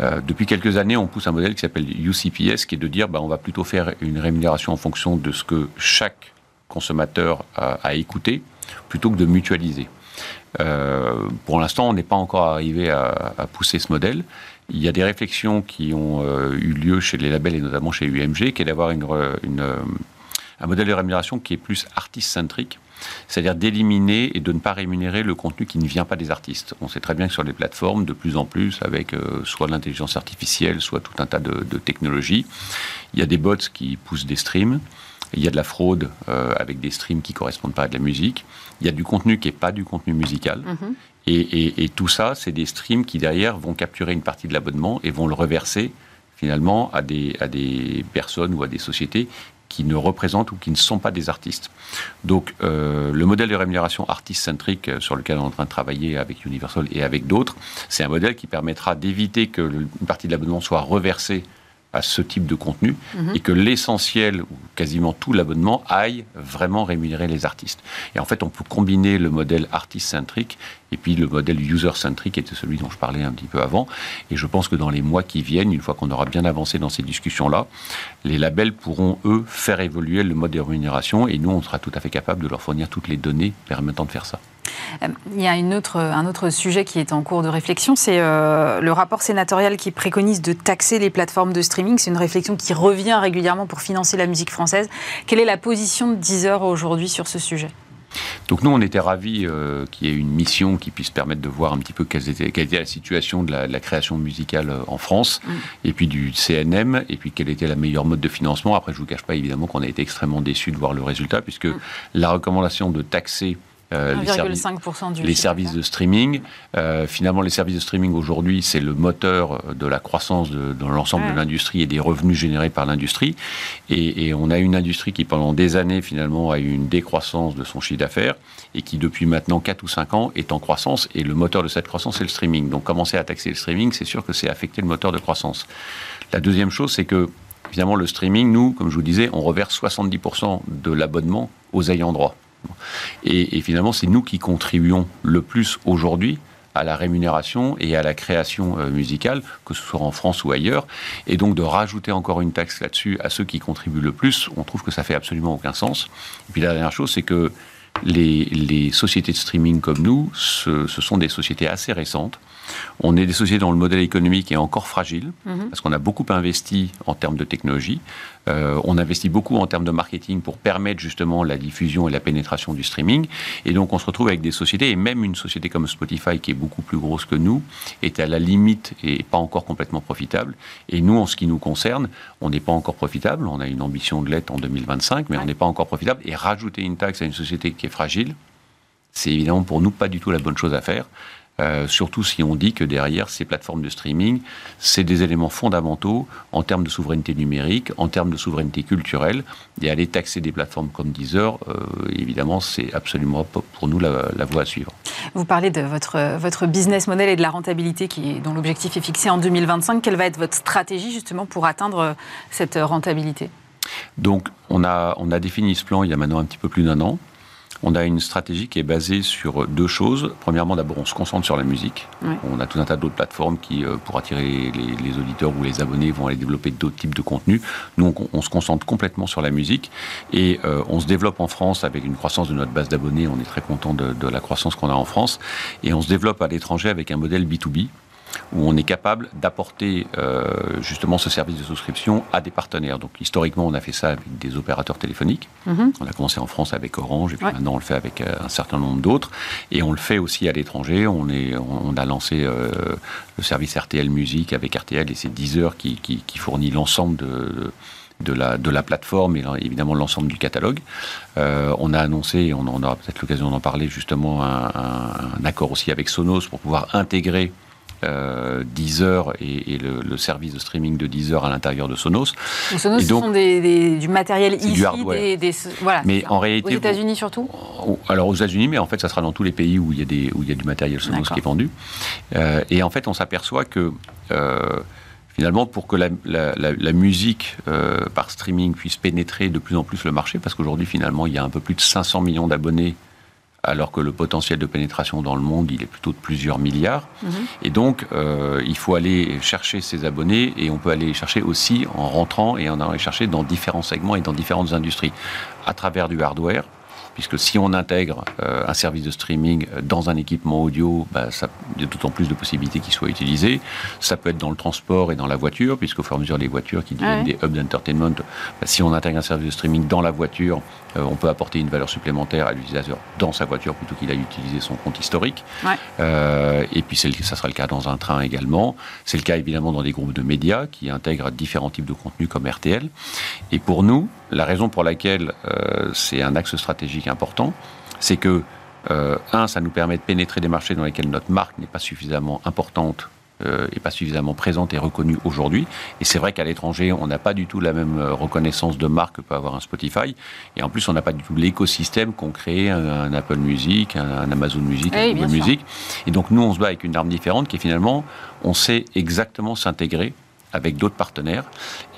Euh, depuis quelques années, on pousse un modèle qui s'appelle UCPS, qui est de dire bah, on va plutôt faire une rémunération en fonction de ce que chaque consommateur a, écouté, plutôt que de mutualiser. Euh, pour l'instant, on n'est pas encore arrivé à, pousser ce modèle. Il y a des réflexions qui ont euh, eu lieu chez les labels et notamment chez UMG, qui est d'avoir un modèle de rémunération qui est plus artiste-centrique c'est-à-dire d'éliminer et de ne pas rémunérer le contenu qui ne vient pas des artistes. On sait très bien que sur les plateformes, de plus en plus, avec euh, soit l'intelligence artificielle, soit tout un tas de, technologies, il y a des bots qui poussent des streams. Il y a de la fraude euh, avec des streams qui correspondent pas à de la musique. Il y a du contenu qui n'est pas du contenu musical. Mhm. Et, tout ça, c'est des streams qui derrière vont capturer une partie de l'abonnement et vont le reverser finalement à des, à des personnes ou à des sociétés qui ne représentent ou qui ne sont pas des artistes. Donc euh, le modèle de rémunération artiste-centrique euh, sur lequel on est en train de travailler avec Universal et avec d'autres, c'est un modèle qui permettra d'éviter que une partie de l'abonnement soit reversée à ce type de contenu mhm. et que l'essentiel ou quasiment tout l'abonnement aille vraiment rémunérer les artistes. Et en fait, on peut combiner le modèle artiste-centrique et puis le modèle user-centric était celui dont je parlais un petit peu avant. Et je pense que dans les mois qui viennent, une fois qu'on aura bien avancé dans ces discussions-là, les labels pourront, eux, faire évoluer le mode de rémunération et nous, on sera tout à fait capable de leur fournir toutes les données permettant de faire ça.
Euh, il y a une autre, un autre sujet qui est en cours de réflexion, c'est euh, le rapport sénatorial qui préconise de taxer les plateformes de streaming. C'est une réflexion qui revient régulièrement pour financer la musique française. Quelle est la position de Deezer aujourd'hui sur ce sujet?
Donc nous, on était ravis euh, qu'il y ait une mission qui puisse permettre de voir un petit peu quelle était, quelle était la situation de la, création musicale en France, mm. et puis du CNM, et puis quel était la meilleure mode de financement. Après, je ne vous cache pas évidemment qu'on a été extrêmement déçus de voir le résultat, puisque mm. la recommandation de taxer
euh, les, services,
les services de streaming. Euh, finalement, les services de streaming aujourd'hui, c'est le moteur de la croissance de, dans l'ensemble de l'industrie et des revenus générés par l'industrie. Et, on a une industrie qui, pendant des années, finalement, a eu une décroissance de son chiffre d'affaires et qui, depuis maintenant 4 ou 5 ans, est en croissance. Et le moteur de cette croissance, c'est le streaming. Donc, commencer à taxer le streaming, c'est sûr que c'est affecter le moteur de croissance. La deuxième chose, c'est que, finalement, le streaming, nous, comme je vous disais, on reverse 70% de l'abonnement aux ayants droit. Et, finalement, c'est nous qui contribuons le plus aujourd'hui à la rémunération et à la création euh, musicale, que ce soit en France ou ailleurs. Et donc de rajouter encore une taxe là-dessus à ceux qui contribuent le plus, on trouve que ça fait absolument aucun sens. Et puis la dernière chose, c'est que les, sociétés de streaming comme nous, ce, sont des sociétés assez récentes. On est des sociétés dont le modèle économique est encore fragile, mhm. parce qu'on a beaucoup investi en termes de technologie. Euh, on investit beaucoup en termes de marketing pour permettre justement la diffusion et la pénétration du streaming. Et donc on se retrouve avec des sociétés, et même une société comme Spotify, qui est beaucoup plus grosse que nous, est à la limite et pas encore complètement profitable. Et nous, en ce qui nous concerne, on n'est pas encore profitable. On a une ambition de l'être en 2025, mais on n'est pas encore profitable. Et rajouter une taxe à une société qui est fragile, c'est évidemment pour nous pas du tout la bonne chose à faire. Euh, surtout si on dit que derrière ces plateformes de streaming, c'est des éléments fondamentaux en termes de souveraineté numérique, en termes de souveraineté culturelle. Et aller taxer des plateformes comme Deezer, euh, évidemment, c'est absolument pour nous la, voie à suivre.
Vous parlez de votre, votre business model et de la rentabilité qui, dont l'objectif est fixé en 2025. Quelle va être votre stratégie justement pour atteindre cette rentabilité?
Donc, on a, on a défini ce plan il y a maintenant un petit peu plus d'un an. On a une stratégie qui est basée sur deux choses. Premièrement, d'abord, on se concentre sur la musique. On a tout un tas d'autres plateformes qui, euh, pour attirer les, auditeurs ou les abonnés, vont aller développer d'autres types de contenus. Nous, on, se concentre complètement sur la musique et euh, on se développe en France avec une croissance de notre base d'abonnés. On est très content de, de la croissance qu'on a en France et on se développe à l'étranger avec un modèle B2B où on est capable d'apporter euh, justement ce service de souscription à des partenaires. Donc historiquement, on a fait ça avec des opérateurs téléphoniques. Mhm. On a commencé en France avec Orange et puis maintenant on le fait avec euh, un certain nombre d'autres. Et on le fait aussi à l'étranger. On, est, on a lancé euh, le service RTL Musique avec RTL et c'est Deezer qui, qui, qui fournit l'ensemble de, de la, de la plateforme et évidemment l'ensemble du catalogue. on a annoncé, on, aura peut-être l'occasion d'en parler justement, un, un, accord aussi avec Sonos pour pouvoir intégrer euh, Deezer et, le, service de streaming de Deezer à l'intérieur de Sonos.
Sonos, ce sont du matériel ici, du. Des, voilà,
mais en réalité,
aux États-Unis surtout.
Alors aux États-Unis, mais en fait, ça sera dans tous les pays où il y a des où il y a du matériel Sonos qui est vendu. Euh, et en fait, on s'aperçoit que euh, finalement, pour que la, musique par streaming puisse pénétrer de plus en plus le marché, parce qu'aujourd'hui, finalement, il y a un peu plus de 500 millions d'abonnés alors que le potentiel de pénétration dans le monde, il est plutôt de plusieurs milliards. Mhm. Et donc, euh, il faut aller chercher ces abonnés et on peut aller les chercher aussi en rentrant et en allant les chercher dans différents segments et dans différentes industries, à travers du hardware, puisque si on intègre euh, un service de streaming euh, dans un équipement audio, bah, ça, il y a d'autant plus de possibilités qu'il soit utilisé. Ça peut être dans le transport et dans la voiture, puisqu'au fur et à mesure les voitures qui deviennent des hubs d'entertainment, bah, si on intègre un service de streaming dans la voiture, euh, on peut apporter une valeur supplémentaire à l'utilisateur dans sa voiture plutôt qu'il à utiliser son compte historique. Euh, et puis ça sera le cas dans un train également. C'est le cas évidemment dans des groupes de médias qui intègrent différents types de contenus comme RTL. Et pour nous, la raison pour laquelle euh, c'est un axe stratégique important, c'est que, un, ça nous permet de pénétrer des marchés dans lesquels notre marque n'est pas suffisamment importante euh, est pas suffisamment présente et reconnue aujourd'hui. Et c'est vrai qu'à l'étranger, on n'a pas du tout la même euh, reconnaissance de marque que peut avoir un Spotify. Et en plus, on n'a pas du tout l'écosystème qu'ont créé un, Apple Music, un, Amazon Music, un Google Music. Et donc, nous, on se bat avec une arme différente qui est finalement, on sait exactement s'intégrer avec d'autres partenaires.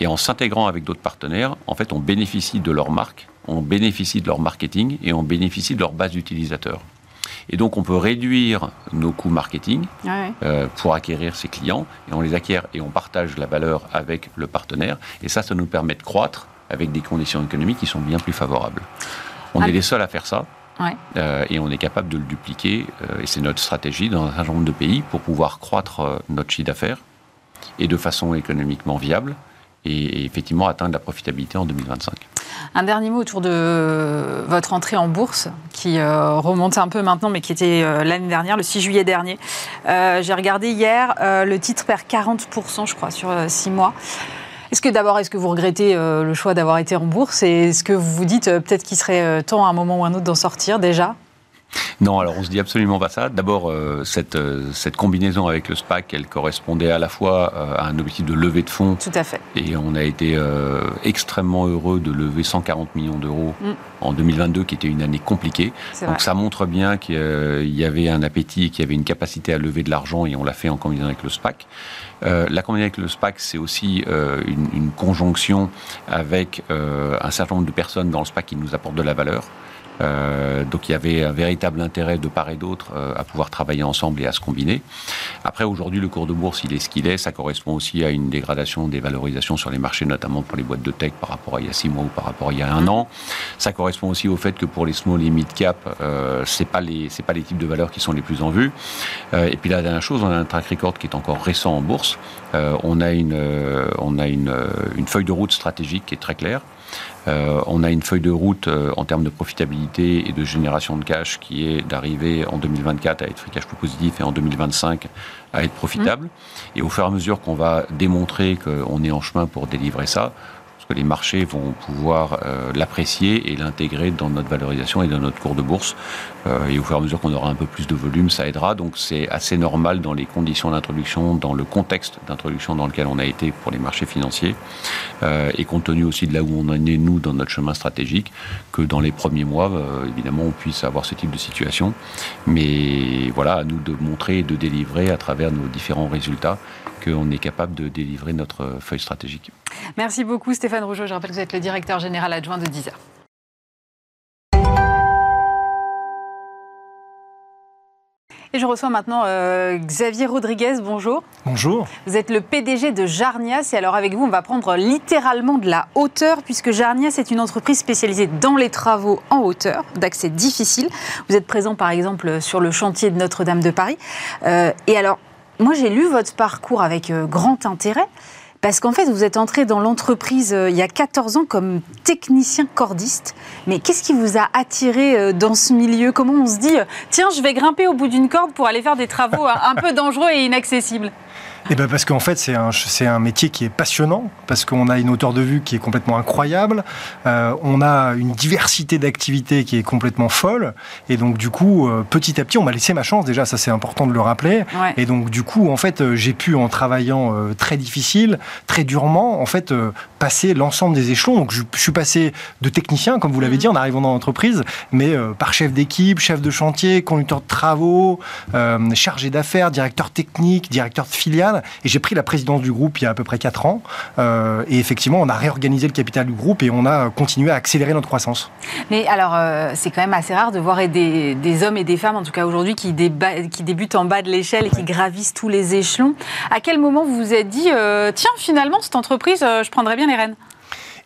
Et en s'intégrant avec d'autres partenaires, en fait, on bénéficie de leur marque, on bénéficie de leur marketing et on bénéficie de leur base d'utilisateurs. Et donc, on peut réduire nos coûts marketing euh, pour acquérir ces clients. Et on les acquiert et on partage la valeur avec le partenaire. Et ça, ça nous permet de croître avec des conditions économiques qui sont bien plus favorables. On ah. est les seuls à faire ça. Euh, et on est capable de le dupliquer, euh, et c'est notre stratégie dans un certain nombre de pays pour pouvoir croître notre chiffre d'affaires et de façon économiquement viable et, effectivement atteindre la profitabilité en 2025.
Un dernier mot autour de votre entrée en bourse, qui euh, remonte un peu maintenant, mais qui était euh, l'année dernière, le 6 juillet dernier. Euh, j'ai regardé hier, le titre perd 40%, je crois, sur 6 mois. Est-ce que d'abord, est-ce que vous regrettez le choix d'avoir été en bourse et est-ce que vous vous dites peut-être qu'il serait temps à un moment ou un autre d'en sortir déjà?
Non, alors on se dit absolument pas ça. D'abord, euh, cette, euh, cette combinaison avec le SPAC, elle correspondait à la fois euh, à un objectif de levée de fonds.
Tout à fait.
Et on a été extrêmement heureux de lever 140 millions d'euros mm. en 2022, qui était une année compliquée. Donc ça montre bien qu'il y avait un appétit, qu'il y avait une capacité à lever de l'argent, et on l'a fait en combinaison avec le SPAC. la combinaison avec le SPAC, c'est aussi une, une, conjonction avec un certain nombre de personnes dans le SPAC qui nous apportent de la valeur. Euh, donc il y avait un véritable intérêt de part et d'autre euh, à pouvoir travailler ensemble et à se combiner. Après, aujourd'hui, le cours de bourse, il est ce qu'il est. Ça correspond aussi à une dégradation des valorisations sur les marchés, notamment pour les boîtes de tech par rapport à il y a six mois ou par rapport à il y a un an. Ça correspond aussi au fait que pour les small et mid cap, euh, c'est pas les pas les types de valeurs qui sont les plus en vue. Euh, et puis la dernière chose, on a un track record qui est encore récent en bourse. On a une on a une feuille de route stratégique qui est très claire. Euh, on a une feuille de route euh, en termes de profitabilité et de génération de cash qui est d'arriver en 2024 à être free cash flow positif et en 2025 à être profitable. Mmh. Et au fur et à mesure qu'on va démontrer qu'on est en chemin pour délivrer ça, les marchés vont pouvoir euh, l'apprécier et l'intégrer dans notre valorisation et dans notre cours de bourse. Euh, et au fur et à mesure qu'on aura un peu plus de volume, ça aidera. Donc c'est assez normal dans les conditions d'introduction, dans le contexte d'introduction dans lequel on a été pour les marchés financiers, euh, et compte tenu aussi de là où on en est, nous, dans notre chemin stratégique, que dans les premiers mois, évidemment, on puisse avoir ce type de situation. Mais voilà, à nous de montrer et de délivrer à travers nos différents résultats qu'on est capable de délivrer notre feuille stratégique.
Merci beaucoup Stéphane Rougeau. Je rappelle que vous êtes le directeur général adjoint de Deezer. Et je reçois maintenant euh, Xavier Rodriguez. Bonjour.
Bonjour.
Vous êtes le PDG de Jarnias. Et alors, avec vous, on va prendre littéralement de la hauteur, puisque Jarnias est une entreprise spécialisée dans les travaux en hauteur, d'accès difficile. Vous êtes présent, par exemple, sur le chantier de Notre-Dame de Paris. Euh, et alors, moi, j'ai lu votre parcours avec euh, grand intérêt. Parce qu'en fait, vous êtes entré dans l'entreprise euh, il y a 14 ans comme technicien cordiste. Mais qu'est-ce qui vous a attiré euh, dans ce milieu? Comment on se dit, tiens, je vais grimper au bout d'une corde pour aller faire des travaux un peu dangereux et inaccessibles
eh ben parce qu'en fait, c'est un, c'est un métier qui est passionnant, parce qu'on a une hauteur de vue qui est complètement incroyable, euh, on a une diversité d'activités qui est complètement folle, et donc du coup, euh, petit à petit, on m'a laissé ma chance, déjà, ça c'est important de le rappeler, et donc du coup, en fait, euh, j'ai pu, en travaillant très difficile, très durement, en fait, passer l'ensemble des échelons. Donc je, suis passé de technicien, comme vous l'avez mmh. dit, en arrivant dans l'entreprise, mais par chef d'équipe, chef de chantier, conducteur de travaux, chargé d'affaires, directeur technique, directeur de filiale, Et j'ai pris la présidence du groupe il y a à peu près 4 ans. Euh, et effectivement, on a réorganisé le capital du groupe et on a continué à accélérer notre croissance.
Mais alors, euh, c'est quand même assez rare de voir des, des, hommes et des femmes, en tout cas aujourd'hui, qui, qui, débutent en bas de l'échelle et qui gravissent tous les échelons. À quel moment vous vous êtes dit, euh, tiens, finalement, cette entreprise, je prendrais bien les rênes?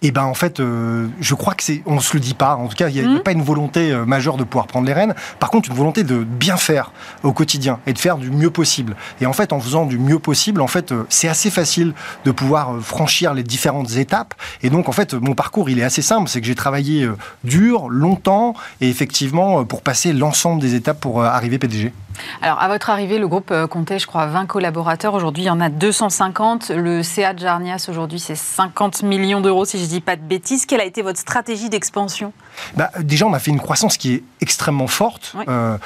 Et ben en fait, euh, je crois que c'est, on se le dit pas. En tout cas, il n'y a, mmh. pas une volonté euh, majeure de pouvoir prendre les rênes. Par contre, une volonté de bien faire au quotidien et de faire du mieux possible. Et en fait, en faisant du mieux possible, en fait, euh, c'est assez facile de pouvoir franchir les différentes étapes. Et donc, en fait, mon parcours, il est assez simple. C'est que j'ai travaillé dur, longtemps, et effectivement, pour passer l'ensemble des étapes pour arriver PDG.
Alors, à votre arrivée, le groupe comptait, je crois, 20 collaborateurs. Aujourd'hui, il y en a 250. Le CA de Jarnias, aujourd'hui, c'est 50 millions d'euros, si je dis pas de bêtises. Quelle a été votre stratégie d'expansion?
Bah, Déjà, on a fait une croissance qui est extrêmement forte. Euh,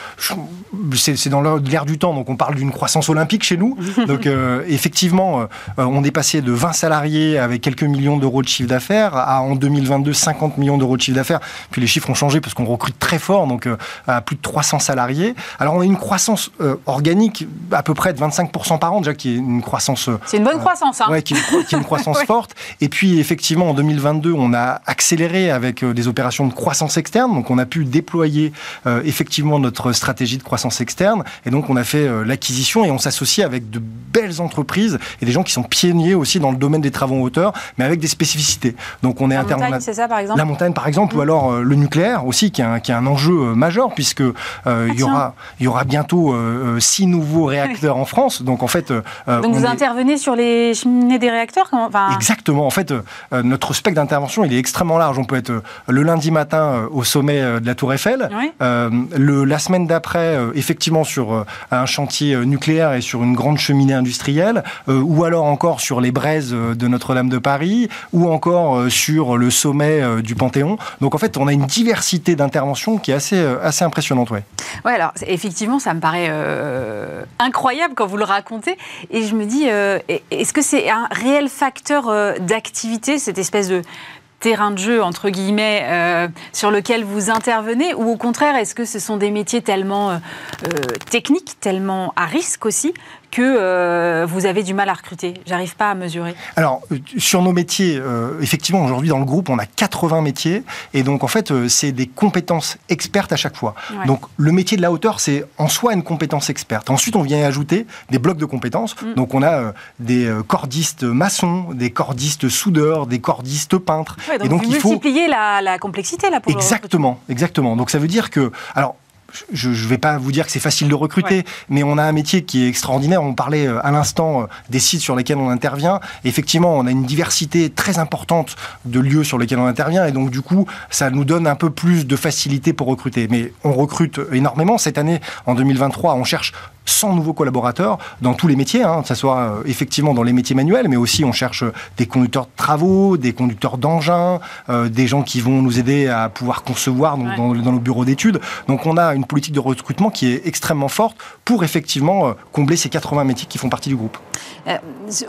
c'est dans l'air du temps, donc on parle d'une croissance olympique chez nous. *laughs* donc, euh, effectivement, euh, on est passé de 20 salariés avec quelques millions d'euros de chiffre d'affaires à en 2022 50 millions d'euros de chiffre d'affaires. Puis les chiffres ont changé parce qu'on recrute très fort, donc à plus de 300 salariés. Alors, on a une croissance organique à peu près de 25% par an, déjà qui est une croissance.
C'est une bonne croissance, hein.
qui, est, qui est une *laughs* croissance forte. Et puis, effectivement, en 2022, 2022, on a accéléré avec des opérations de croissance externe. Donc, on a pu déployer euh, effectivement notre stratégie de croissance externe. Et donc, on a fait euh, l'acquisition et on s'associe avec de belles entreprises et des gens qui sont pionniers aussi dans le domaine des travaux en hauteur, mais avec des spécificités.
Donc, on est La montagne, c'est ça, par exemple
La montagne, par exemple, ou mmh. alors le nucléaire aussi, qui est un, qui est un enjeu majeur, puisque ah, il, y aura, il y aura bientôt six nouveaux *laughs* réacteurs en France. Donc, en fait.
donc, vous intervenez sur les cheminées des réacteurs
enfin... Exactement. En fait, notre spectre d'intervention, il est extrêmement large. On peut être euh, le lundi matin euh, au sommet euh, de la Tour Eiffel, le, la semaine d'après, effectivement, sur un chantier nucléaire et sur une grande cheminée industrielle, ou alors encore sur les braises de Notre-Dame de Paris, ou encore sur le sommet du Panthéon. Donc en fait, on a une diversité d'interventions qui est assez, assez impressionnante.
Ouais. ouais, alors effectivement, ça me paraît incroyable quand vous le racontez. Et je me dis, est-ce que c'est un réel facteur d'activité, cette espèce de terrain de jeu, entre guillemets, euh, sur lequel vous intervenez Ou au contraire, est-ce que ce sont des métiers tellement euh, euh, techniques, tellement à risque aussi, que euh, vous avez du mal à recruter J'arrive pas à mesurer.
Alors, euh, sur nos métiers, euh, effectivement, aujourd'hui dans le groupe, on a 80 métiers. Et donc, en fait, c'est des compétences expertes à chaque fois. Donc, le métier de la hauteur, c'est en soi une compétence experte. Ensuite, on vient ajouter des blocs de compétences. Mm. Donc, on a des cordistes maçons, des cordistes soudeurs, des cordistes peintres.
donc et donc, vous il faut multiplier la, la complexité là pour
Exactement, exactement. Donc, ça veut dire que. Alors, je ne vais pas vous dire que c'est facile de recruter, mais on a un métier qui est extraordinaire. On parlait euh, à l'instant euh, des sites sur lesquels on intervient. Effectivement, on a une diversité très importante de lieux sur lesquels on intervient, et donc du coup, ça nous donne un peu plus de facilité pour recruter. Mais on recrute énormément. Cette année, en 2023, on cherche 100 nouveaux collaborateurs dans tous les métiers, hein, que ce soit euh, effectivement dans les métiers manuels, mais aussi on cherche des conducteurs de travaux, des conducteurs d'engins, des gens qui vont nous aider à pouvoir concevoir dans, dans nos bureaux d'études. Donc on a une politique de recrutement qui est extrêmement forte pour effectivement euh, combler ces 80 métiers qui font partie du groupe.
Euh,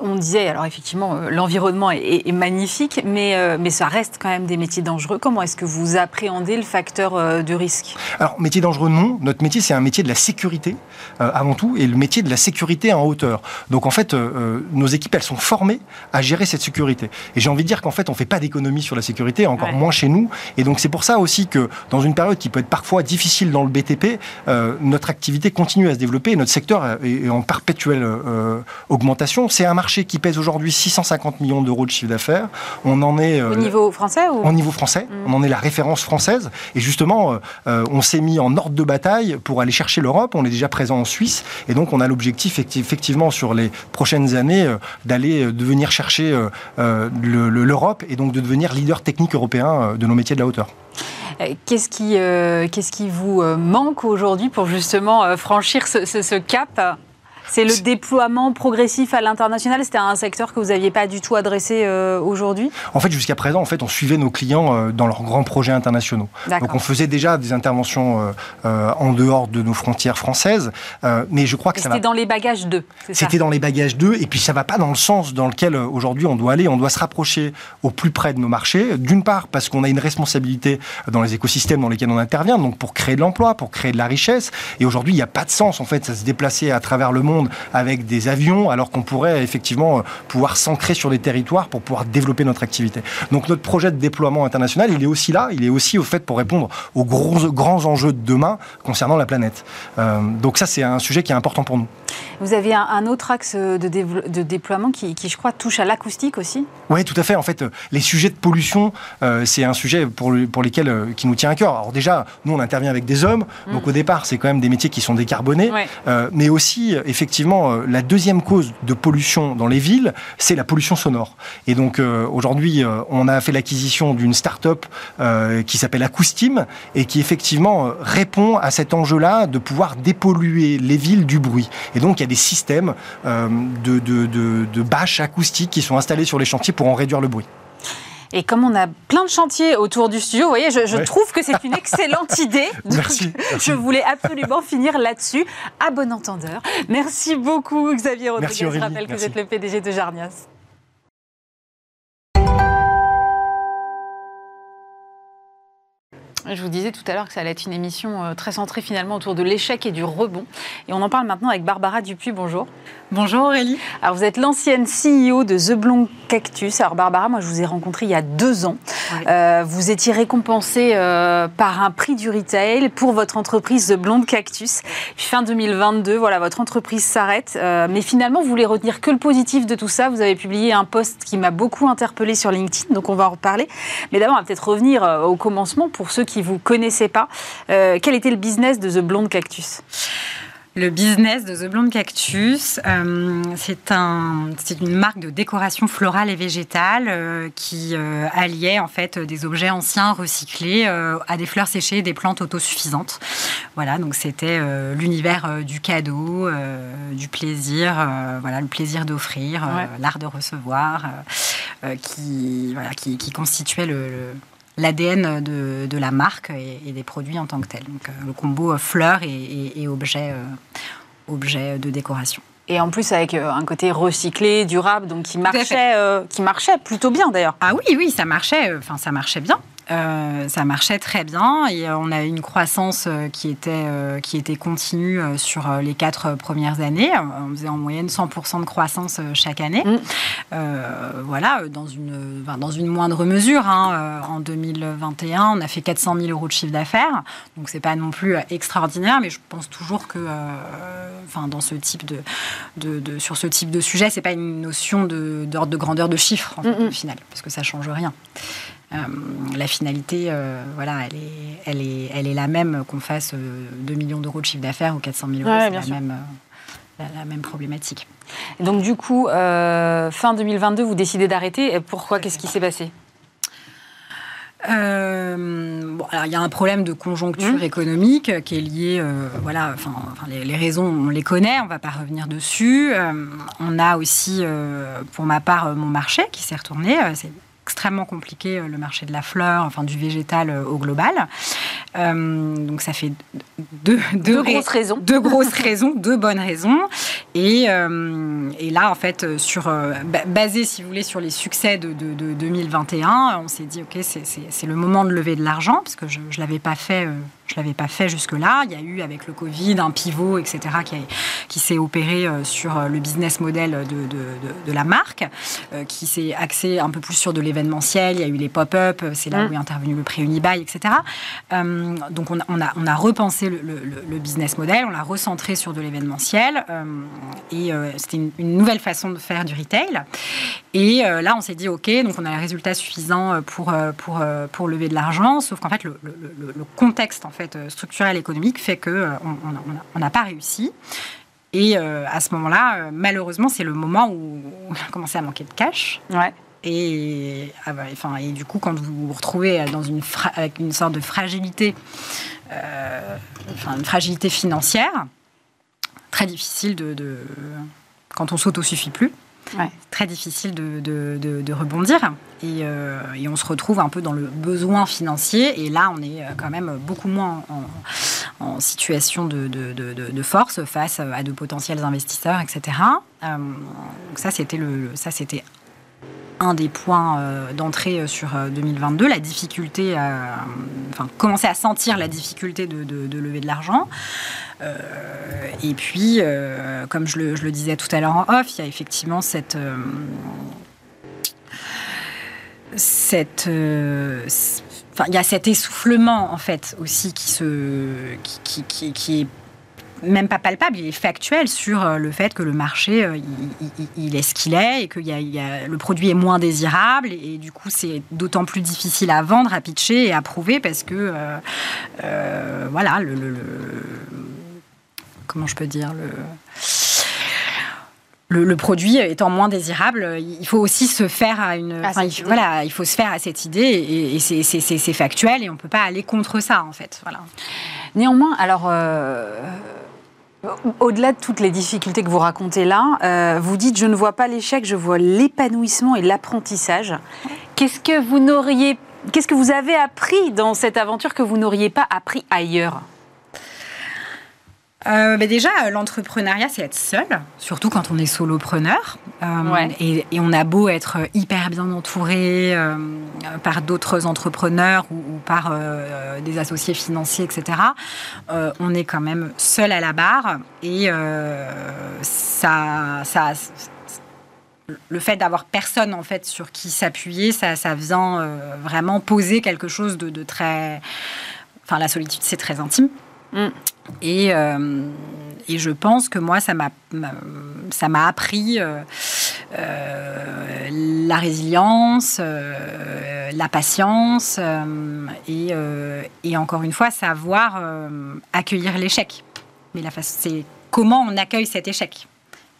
on disait, alors effectivement, euh, l'environnement est, magnifique, mais, mais ça reste quand même des métiers dangereux. Comment est-ce que vous appréhendez le facteur de risque?
Alors, métier dangereux, non. Notre métier, c'est un métier de la sécurité avant tout, et le métier de la sécurité en hauteur. Donc, en fait, nos équipes, elles sont formées à gérer cette sécurité. Et j'ai envie de dire qu'en fait, on ne fait pas d'économie sur la sécurité, encore moins chez nous. Et donc, c'est pour ça aussi que dans une période qui peut être parfois difficile dans le BTP, notre activité continue à se développer et notre secteur est en perpétuelle augmentation c'est un marché qui pèse aujourd'hui 650 millions d'euros de chiffre d'affaires.
On en est... Au euh, niveau français ou...
Au niveau français. Mm. On en est la référence française. Et justement, euh, euh, on s'est mis en ordre de bataille pour aller chercher l'Europe. On est déjà présent en Suisse. Et donc, on a l'objectif, effectivement, sur les prochaines années, d'aller de venir chercher l'Europe et donc de devenir leader technique européen de nos métiers de la hauteur.
Qu'est-ce qui, qu'est-ce qui vous manque aujourd'hui pour justement franchir ce cap? C'est le déploiement progressif à l'international. C'était un secteur que vous n'aviez pas du tout adressé euh, aujourd'hui?
En fait, jusqu'à présent, en fait, on suivait nos clients euh, dans leurs grands projets internationaux. Donc, on faisait déjà des interventions euh, en dehors de nos frontières françaises. mais je crois que
C'était dans les bagages d'eux.
C'était dans les bagages d'eux. Et puis, ça ne va pas dans le sens dans lequel aujourd'hui on doit aller. On doit se rapprocher au plus près de nos marchés. D'une part, parce qu'on a une responsabilité dans les écosystèmes dans lesquels on intervient, donc pour créer de l'emploi, pour créer de la richesse. Et aujourd'hui, il n'y a pas de sens, en fait, à se déplacer à travers le monde avec des avions, alors qu'on pourrait effectivement pouvoir s'ancrer sur des territoires pour pouvoir développer notre activité. Donc notre projet de déploiement international, il est aussi là, il est aussi au fait pour répondre aux grands enjeux de demain concernant la planète. Euh, donc ça, c'est un sujet qui est important pour nous.
Vous avez un, autre axe de, de déploiement qui, qui, je crois, touche à l'acoustique aussi?
Oui, tout à fait. En fait, les sujets de pollution, euh, c'est un sujet pour, pour lesquels euh, qui nous tient à cœur. Alors déjà, nous, on intervient avec des hommes, mm. donc au départ, c'est quand même des métiers qui sont décarbonés, euh, mais aussi, effectivement, la deuxième cause de pollution dans les villes, c'est la pollution sonore. Et donc aujourd'hui, on a fait l'acquisition d'une start-up qui s'appelle Acoustim et qui effectivement répond à cet enjeu-là de pouvoir dépolluer les villes du bruit. Et donc, il y a des systèmes de, de, de, de bâches acoustiques qui sont installés sur les chantiers pour en réduire le bruit.
Et comme on a plein de chantiers autour du studio, vous voyez, je, trouve que c'est une excellente *laughs* idée.
merci,
Je voulais absolument finir là-dessus. À bon entendeur. Merci beaucoup, Xavier Rodriguez. je rappelle que vous êtes le PDG de Jarnias. Je vous disais tout à l'heure que ça allait être une émission euh, très centrée finalement autour de l'échec et du rebond. Et on en parle maintenant avec Barbara Dupuis. Bonjour.
Bonjour Aurélie.
Alors vous êtes l'ancienne CEO de The Blonde Cactus. Alors Barbara, moi je vous ai rencontré il y a deux ans. Euh, vous étiez récompensée euh, par un prix du retail pour votre entreprise The Blonde Cactus. Fin 2022, voilà, votre entreprise s'arrête. mais finalement, vous voulez retenir que le positif de tout ça. Vous avez publié un post qui m'a beaucoup interpellé sur LinkedIn, donc on va en reparler. Mais d'abord, on va peut-être revenir au commencement pour ceux qui vous connaissez pas. Euh, quel était le business de The Blonde Cactus?
Le business de The Blonde Cactus, euh, c'est un, une marque de décoration florale et végétale euh, qui alliait en fait des objets anciens recyclés à des fleurs séchées et des plantes autosuffisantes. Voilà, donc c'était l'univers du cadeau, du plaisir, voilà, le plaisir d'offrir, l'art de recevoir, qui, voilà, qui, constituait le l'ADN de, de, la marque et, des produits en tant que tels. Donc, euh, le combo euh, fleurs et, et, objets, euh, de décoration.
Et en plus avec un côté recyclé, durable, donc qui marchait, qui marchait plutôt bien d'ailleurs.
Ah oui, oui, ça marchait. Enfin, ça marchait bien. Euh, ça marchait très bien et euh, on a une croissance euh, qui était, qui était continue sur les quatre premières années. On faisait en moyenne 100% de croissance chaque année. Mm. voilà, dans une, dans une moindre mesure. Hein. En 2021, on a fait 400 000 euros de chiffre d'affaires. Donc, c'est pas non plus extraordinaire, mais je pense toujours que, enfin, dans ce type de, de, sur ce type de sujet, c'est pas une notion d'ordre de, grandeur de chiffre, en mm, mm. au final, parce que ça change rien. Euh, la finalité, euh, voilà, elle est, elle, est, elle est la même qu'on fasse 2 euh, millions d'euros de chiffre d'affaires ou 400 000 euros, c'est la même, la, même problématique.
donc du coup, fin 2022, vous décidez d'arrêter. Pourquoi Qu'est-ce qui s'est passé?
Bon, alors il y a un problème de conjoncture mmh. économique qui est lié, voilà, enfin, les, les, raisons on les connaît, on va pas revenir dessus. on a aussi, pour ma part, mon marché qui s'est retourné. c'est extrêmement compliqué euh, le marché de la fleur, enfin du végétal euh, au global. Euh, donc ça fait deux,
deux, grosses raisons.
Deux grosses raisons, deux bonnes raisons. Et, et là, en fait, sur, basé, si vous voulez, sur les succès de, de, 2021, on s'est dit, OK, c'est le moment de lever de l'argent, parce que je ne l'avais pas fait je ne l'avais pas fait jusque-là. Il y a eu, avec le Covid, un pivot, etc., qui, qui s'est opéré euh, sur euh, le business model de, de, de, la marque, euh, qui s'est axé un peu plus sur de l'événementiel. Il y a eu les pop-up, c'est là où est intervenu le prix Unibail, etc. donc, on, on, a, on a repensé le, le, business model, on l'a recentré sur de l'événementiel. et c'était une, une, nouvelle façon de faire du retail. Et là, on s'est dit, OK, donc on a les résultats suffisants pour, pour, pour lever de l'argent, sauf qu'en fait, le, contexte, en fait, euh, structurelle économique fait que euh, on n'a pas réussi. Et euh, à ce moment-là, malheureusement, c'est le moment où on a commencé à manquer de cash.
Ouais.
Et, ah bah, enfin, et du coup, quand vous vous retrouvez dans une avec une sorte de fragilité, enfin, une fragilité financière, très difficile de, de quand on s'autosuffit plus, Très difficile de, de, rebondir. Et, euh, et, on se retrouve un peu dans le besoin financier. Et là, on est euh, quand même beaucoup moins en, situation de, force face à de potentiels investisseurs, etc. Euh, donc ça, c'était le, ça, c'était un des points d'entrée sur 2022, la difficulté, enfin commencer à sentir la difficulté de, lever de l'argent. et puis, comme je le, disais tout à l'heure en off, il y a effectivement cette cette, il y a cet essoufflement en fait aussi qui se, qui, qui, qui, est même pas palpable, il est factuel sur euh, le fait que le marché, euh, il, est ce qu'il est et que y a, le produit est moins désirable et, du coup c'est d'autant plus difficile à vendre, à pitcher et à prouver parce que euh, voilà le, comment je peux dire le le, produit étant moins désirable, il faut aussi se faire à une. il, voilà, il faut se faire à cette idée et, c'est factuel et on ne peut pas aller contre ça en fait. Voilà.
Néanmoins, alors. Euh, au-delà de toutes les difficultés que vous racontez là, euh, vous dites je ne vois pas l'échec, je vois l'épanouissement et l'apprentissage. Qu'est-ce que vous n'auriez, qu'est-ce que vous avez appris dans cette aventure que vous n'auriez pas appris ailleurs?
Euh, bah déjà, l'entrepreneuriat, c'est être seul, surtout quand on est solopreneur. Euh, et, on a beau être hyper bien entouré euh, par d'autres entrepreneurs ou, par des associés financiers, etc. on est quand même seul à la barre et ça, ça, le fait d'avoir personne en fait sur qui s'appuyer, ça, ça vient vraiment poser quelque chose de, de très. Enfin, la solitude, c'est très intime. Mm. Et, euh, et, je pense que moi, ça m'a, appris euh, euh, la résilience, la patience et, et, encore une fois, savoir accueillir l'échec. Mais la c'est comment on accueille cet échec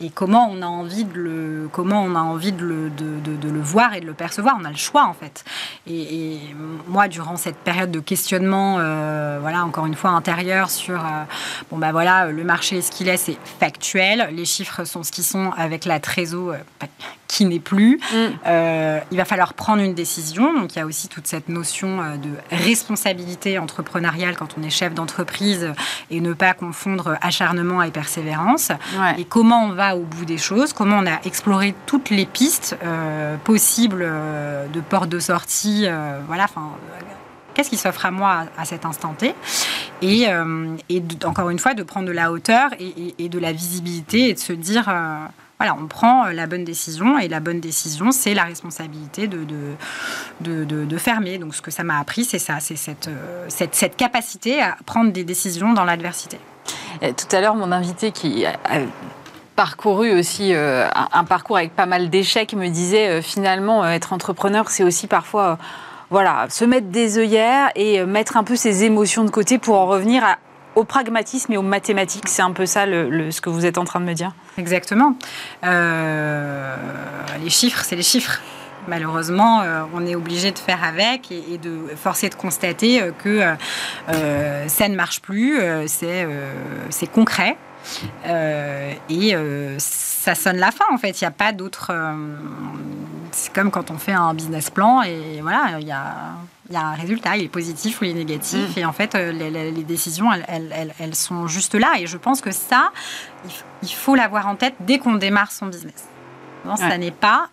et comment on a envie de le, comment on a envie de le, voir et de le percevoir. On a le choix en fait. Et, moi, durant cette période de questionnement, euh, voilà, encore une fois intérieur sur, euh, bon bah voilà, le marché est ce qu'il est, c'est factuel. Les chiffres sont ce qu'ils sont avec la trésor euh, qui n'est plus. Mm. il va falloir prendre une décision. Donc il y a aussi toute cette notion de responsabilité entrepreneuriale quand on est chef d'entreprise et ne pas confondre acharnement et persévérance. Et comment on va au bout des choses, comment on a exploré toutes les pistes euh, possibles euh, de porte de sortie, euh, voilà, enfin, qu'est-ce qui s'offre à moi à, cet instant T? Et, et encore une fois de prendre de la hauteur et, de la visibilité et de se dire on prend la bonne décision et la bonne décision, c'est la responsabilité de, de, de, fermer. Donc ce que ça m'a appris, c'est ça, c'est cette, cette, cette, capacité à prendre des décisions dans l'adversité.
Tout à l'heure, mon invité qui parcouru aussi euh, un, parcours avec pas mal d'échecs me disait euh, finalement euh, être entrepreneur c'est aussi parfois voilà se mettre des œillères et mettre un peu ses émotions de côté pour en revenir au pragmatisme et aux mathématiques. C'est un peu ça ce que vous êtes en train de me dire?
Exactement. les chiffres, c'est les chiffres. Malheureusement, on est obligé de faire avec et, de forcer de constater que ça ne marche plus, c'est concret. Euh, et euh, ça sonne la fin en fait. Il n'y a pas d'autre. Euh, c'est comme quand on fait un business plan et voilà, y a un résultat, il est positif ou il est négatif. Mm. Et en fait, les, décisions, elles, elles, sont juste là. Et je pense que ça, il faut l'avoir en tête dès qu'on démarre son business. Non, Ça n'est pas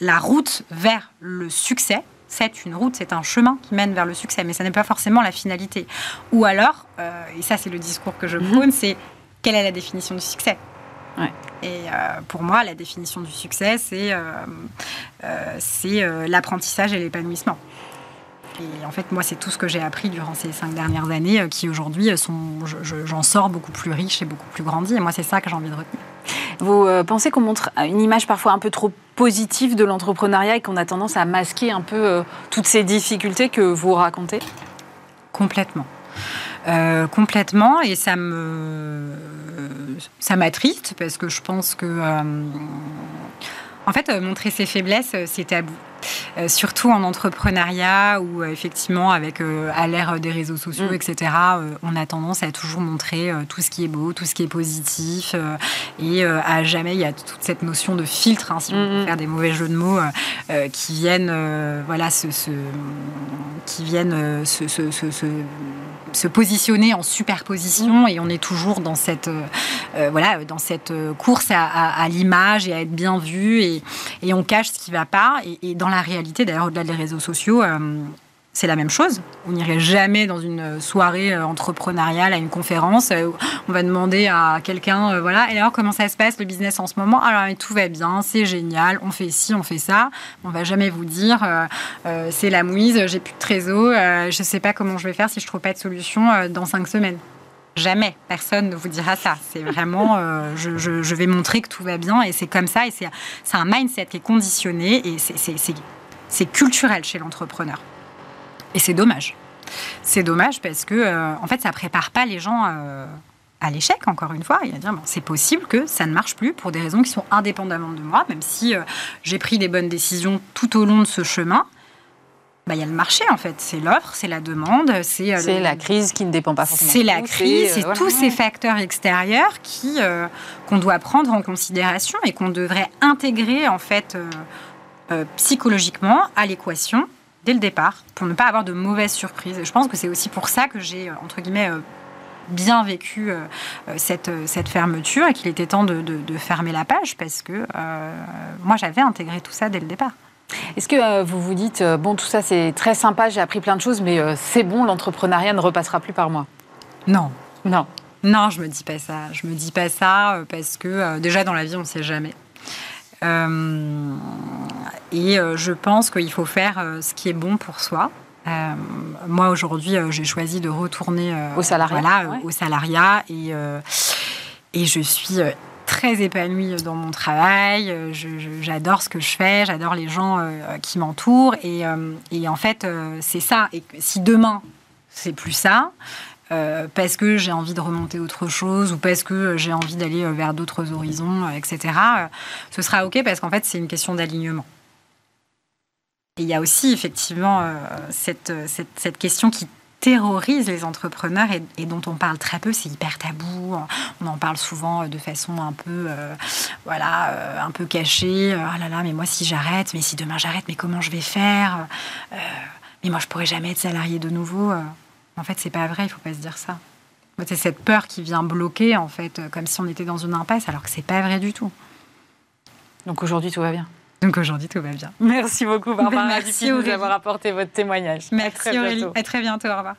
la route vers le succès c'est une route, c'est un chemin qui mène vers le succès, mais ça n'est pas forcément la finalité. Ou alors, et ça c'est le discours que je mm-hmm. prône, c'est quelle est la définition du succès? Et euh, pour moi, la définition du succès, c'est euh, euh, l'apprentissage et l'épanouissement. Et en fait, moi, c'est tout ce que j'ai appris durant ces cinq dernières années qui aujourd'hui sont, j'en sors beaucoup plus riche et beaucoup plus grandi. Et moi, c'est ça que j'ai envie de retenir.
Vous pensez qu'on montre une image parfois un peu trop positive de l'entrepreneuriat et qu'on a tendance à masquer un peu toutes ces difficultés que vous racontez?
Complètement. Euh, complètement et ça me ça m'attriste parce que je pense que euh, en fait montrer ses faiblesses c'est tabou Euh, surtout en entrepreneuriat où euh, effectivement avec euh, à l'ère des réseaux sociaux,
Mm.
etc. on a tendance à toujours montrer tout ce qui est beau, tout ce qui est positif et à jamais il y a toute cette notion de filtre, hein, si on
Mm,
peut
mm.
faire des mauvais jeux de mots, qui viennent voilà se, se- qui viennent se, positionner en superposition et on est toujours dans cette voilà dans cette course à, à- à l'image et à être bien vu et, et on cache ce qui va pas et, et dans la réalité d'ailleurs au-delà des réseaux sociaux euh, c'est la même chose. On n'irait jamais dans une soirée euh, entrepreneuriale, à une conférence. euh, on va demander à quelqu'un, voilà, et alors comment ça se passe le business en ce moment? Alors mais tout va bien, c'est génial, on fait ci, on fait ça. On va jamais vous dire, c'est la mouise, j'ai plus de trésor, euh, je sais pas comment je vais faire si je trouve pas de solution dans cinq semaines. Jamais, personne ne vous dira ça. C'est vraiment, euh, je, vais montrer que tout va bien et c'est comme ça et c'est un mindset qui est conditionné et c'est- culturel chez l'entrepreneur. Et c'est dommage. C'est dommage parce que, euh, en fait, ça prépare pas les gens euh, à l'échec, encore une fois. Et à dire, c'est possible que ça ne marche plus pour des raisons qui sont indépendamment de moi, même si j'ai pris des bonnes décisions tout au long de ce chemin. Bah, Il y a le marché, en fait. C'est l'offre, c'est la demande, c'est euh, le-
la crise qui ne dépend pas forcément.
c'est la crise,
euh,
c'est
voilà.
tous ces facteurs extérieurs qui euh, qu'on doit prendre en considération et qu'on devrait intégrer en fait euh, euh, psychologiquement à l'équation dès le départ pour ne pas avoir de mauvaises surprises. Et je pense que c'est aussi pour ça que j'ai euh, entre guillemets euh, bien vécu euh, euh, cette, euh, cette fermeture et qu'il était temps de, de- de fermer la page parce que euh, moi j'avais intégré tout ça dès le départ.
Est-ce que euh, vous vous dites, euh, bon, tout ça c'est très sympa, j'ai appris plein de choses, mais euh, c'est bon, l'entrepreneuriat ne repassera plus par moi?
Non,
Non.
Non, je me dis pas ça. Je me dis pas ça parce que déjà dans la vie, on ne sait jamais. Et je pense qu'il faut faire ce qui est bon pour soi. Euh, moi aujourd'hui, euh, j'ai choisi de retourner euh,
Au salariat,
voilà,
ouais.
au salariat et et je suis très épanouie dans mon travail. Euh, J'adore ce que je fais, j'adore les gens euh, qui m'entourent et, euh, en fait, c'est ça. Et si demain c'est plus ça, parce que j'ai envie de remonter autre chose ou parce que j'ai envie d'aller vers d'autres horizons, etc. ce sera OK parce qu'en fait, c'est une question d'alignement. Et il y a aussi effectivement cette, cette question qui terrorise les entrepreneurs et, dont on parle très peu, c'est hyper tabou. On en parle souvent euh, de façon un peu, euh, voilà, euh, un peu cachée. Ah là là, mais moi si j'arrête, mais si demain j'arrête, mais comment je vais faire? Mais moi je pourrais jamais être salarié de nouveau. En fait, c'est pas vrai. Il faut pas se dire ça. C'est cette peur qui vient bloquer, en fait, comme si on était dans une impasse, alors que c'est pas vrai du tout.
Donc aujourd'hui, tout va bien?
Donc aujourd'hui, tout va bien.
Merci beaucoup, Barbara
Merci,
de nous
Aurélie.
avoir apporté votre témoignage. À
Merci
très
Aurélie.
bientôt.
À très bientôt. Au revoir.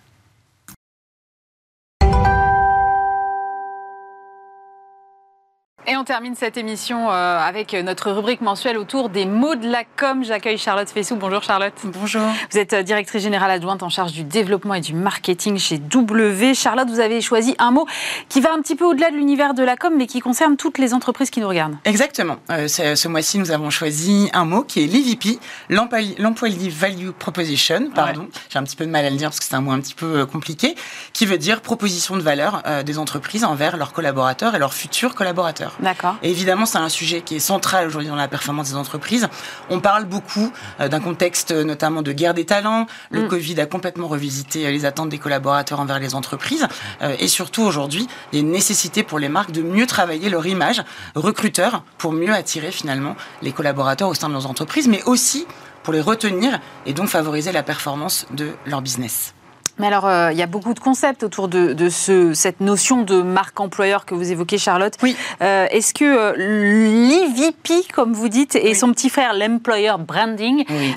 On termine cette émission euh, avec notre rubrique mensuelle autour des mots de la com. J'accueille Charlotte Fessou. Bonjour Charlotte.
Bonjour.
Vous êtes euh, directrice générale adjointe en charge du développement et du marketing chez W. Charlotte, vous avez choisi un mot qui va un petit peu au-delà de l'univers de la com, mais qui concerne toutes les entreprises qui nous regardent.
Exactement. Euh, ce ce mois-ci, nous avons choisi un mot qui est l'EVP, l'Employee Value Proposition. Pardon, j'ai un petit peu de mal à le dire parce que c'est un mot un petit peu compliqué, qui veut dire proposition de valeur euh, des entreprises envers leurs collaborateurs et leurs futurs collaborateurs.
D'accord.
Et évidemment, c'est un sujet qui est central aujourd'hui dans la performance des entreprises. On parle beaucoup euh, d'un contexte euh, notamment de guerre des talents. Le
Mm.
Covid a complètement revisité euh, les attentes des collaborateurs envers les entreprises. Et surtout aujourd'hui, il y a une nécessité pour les marques de mieux travailler leur image recruteur pour mieux attirer finalement les collaborateurs au sein de leurs entreprises, mais aussi pour les retenir et donc favoriser la performance de leur business.
Mais alors, euh, il y a beaucoup de concepts autour de, de ce, cette notion de marque employeur que vous évoquez, Charlotte.
Oui.
Euh, Est-ce que euh, l'EVP, comme vous dites, et
Oui.
son petit frère, l'employer branding,
Oui.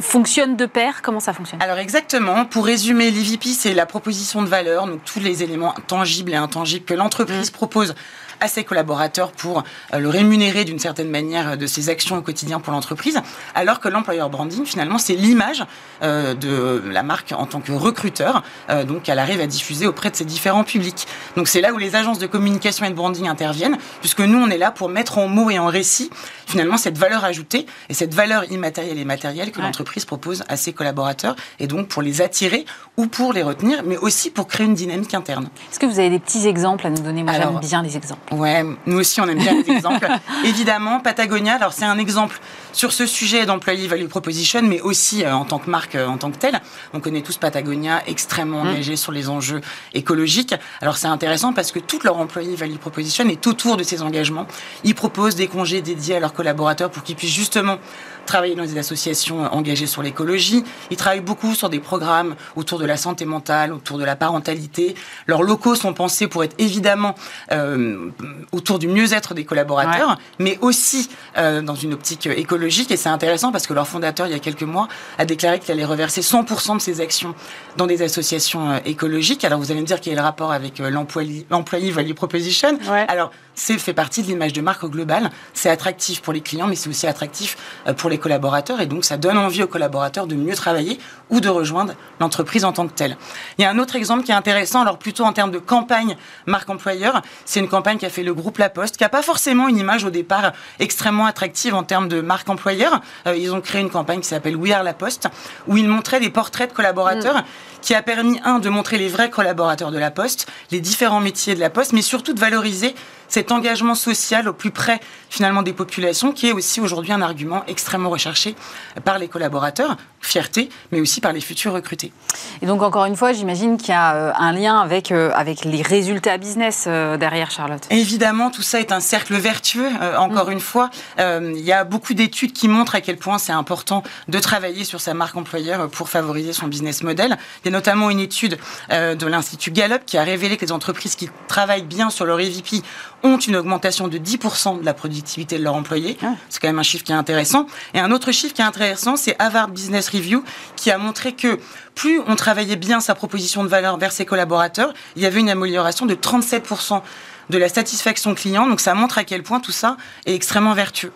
fonctionnent de pair? Comment ça fonctionne?
Alors exactement, pour résumer, l'EVP, c'est la proposition de valeur, donc tous les éléments tangibles et intangibles que l'entreprise propose à ses collaborateurs pour euh, le rémunérer d'une certaine manière euh, de ses actions au quotidien pour l'entreprise, alors que l'employer branding, finalement, c'est l'image euh, de la marque en tant que recruteur, donc qu'elle arrive à diffuser auprès de ses différents publics. Donc c'est là où les agences de communication et de branding interviennent, puisque nous, on est là pour mettre en mots et en récit, finalement, cette valeur ajoutée et cette valeur immatérielle et matérielle que
Ouais.
l'entreprise propose à ses collaborateurs, et donc pour les attirer ou pour les retenir, mais aussi pour créer une dynamique interne.
Est-ce que vous avez des petits exemples à nous donner? Moi, j'aime bien les exemples.
Ouais, nous aussi, on aime bien les exemples. *laughs* Évidemment, Patagonia, alors c'est un exemple sur ce sujet d'employé value proposition, mais aussi euh, en tant que marque, euh, en tant que telle. On connaît tous Patagonia, extrêmement mmh. engagé sur les enjeux écologiques. Alors c'est intéressant parce que toute leur employé value proposition est autour de ces engagements. Ils proposent des congés dédiés à leurs collaborateurs pour qu'ils puissent justement travailler dans des associations engagées sur l'écologie. Ils travaillent beaucoup sur des programmes autour de la santé mentale, autour de la parentalité. Leurs locaux sont pensés pour être évidemment euh, autour du mieux-être des collaborateurs, mais aussi euh, dans une optique écologique. Et c'est intéressant parce que leur fondateur, il y a quelques mois, a déclaré qu'il allait reverser 100% de ses actions dans des associations euh, écologiques. Alors vous allez me dire quel est le rapport avec euh, l'employé value proposition. Alors c'est fait partie de l'image de marque au global. C'est attractif pour les clients, mais c'est aussi attractif euh, pour les collaborateurs. Et donc, ça donne envie aux collaborateurs de mieux travailler ou de rejoindre l'entreprise en tant que telle. Il y a un autre exemple qui est intéressant, alors plutôt en termes de campagne marque employeur. C'est une campagne qui a fait le groupe La Poste, qui n'a pas forcément une image au départ extrêmement attractive en termes de marque employeur. Euh, ils ont créé une campagne qui s'appelle We Are La Poste, où ils montraient des portraits de collaborateurs, mm. qui a permis, un, de montrer les vrais collaborateurs de La Poste, les différents métiers de La Poste, mais surtout de valoriser cet engagement social au plus près finalement des populations, qui est aussi aujourd'hui un argument extrêmement recherché par les collaborateurs, fierté, mais aussi par les futurs recrutés.
Et donc encore une fois, j'imagine qu'il y a euh, un lien avec, euh, avec les résultats business euh, derrière Charlotte.
Évidemment, tout ça est un cercle vertueux. encore mm. une fois, il y a beaucoup d'études qui montrent à quel point c'est important de travailler sur sa marque employeur pour favoriser son business model. Il y a notamment une étude de l'Institut Gallup qui a révélé que les entreprises qui travaillent bien sur leur EVP ont une augmentation de 10% de la productivité de leurs employés. Ah. C'est quand même un chiffre qui est intéressant. Et un autre chiffre qui est intéressant, c'est Harvard Business Review qui a montré que plus on travaillait bien sa proposition de valeur vers ses collaborateurs, il y avait une amélioration de 37% de la satisfaction client. Donc ça montre à quel point tout ça est extrêmement vertueux.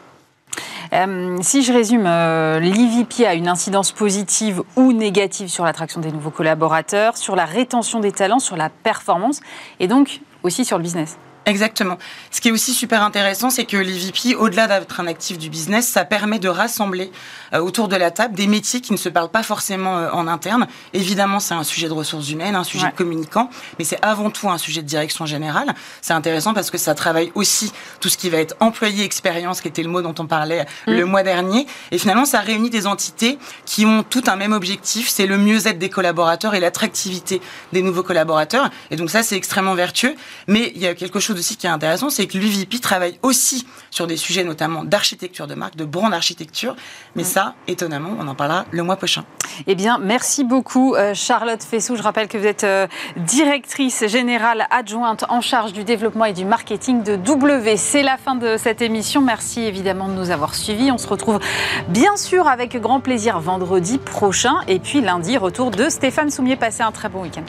Euh, si je résume, euh, l'EVP a une incidence positive ou négative sur l'attraction des nouveaux collaborateurs, sur la rétention des talents, sur la performance et donc aussi sur le business.
Exactement. Ce qui est aussi super intéressant, c'est que l'EVP, au-delà d'être un actif du business, ça permet de rassembler euh, autour de la table des métiers qui ne se parlent pas forcément euh, en interne. Évidemment, c'est un sujet de ressources humaines, un sujet de communicant, mais c'est avant tout un sujet de direction générale. C'est intéressant parce que ça travaille aussi tout ce qui va être employé expérience, qui était le mot dont on parlait mm. le mois dernier. Et finalement, ça réunit des entités qui ont tout un même objectif, c'est le mieux-être des collaborateurs et l'attractivité des nouveaux collaborateurs. Et donc ça, c'est extrêmement vertueux. Mais il y a quelque chose aussi qui est intéressant, c'est que l'UVP travaille aussi sur des sujets notamment d'architecture de marque, de brand architecture. Mais ça, étonnamment, on en parlera le mois prochain.
Eh bien, merci beaucoup euh, Charlotte Fessou. Je rappelle que vous êtes euh, directrice générale adjointe en charge du développement et du marketing de W. C'est la fin de cette émission. Merci évidemment de nous avoir suivis. On se retrouve bien sûr avec grand plaisir vendredi prochain. Et puis lundi, retour de Stéphane Soumier. Passez un très bon week-end.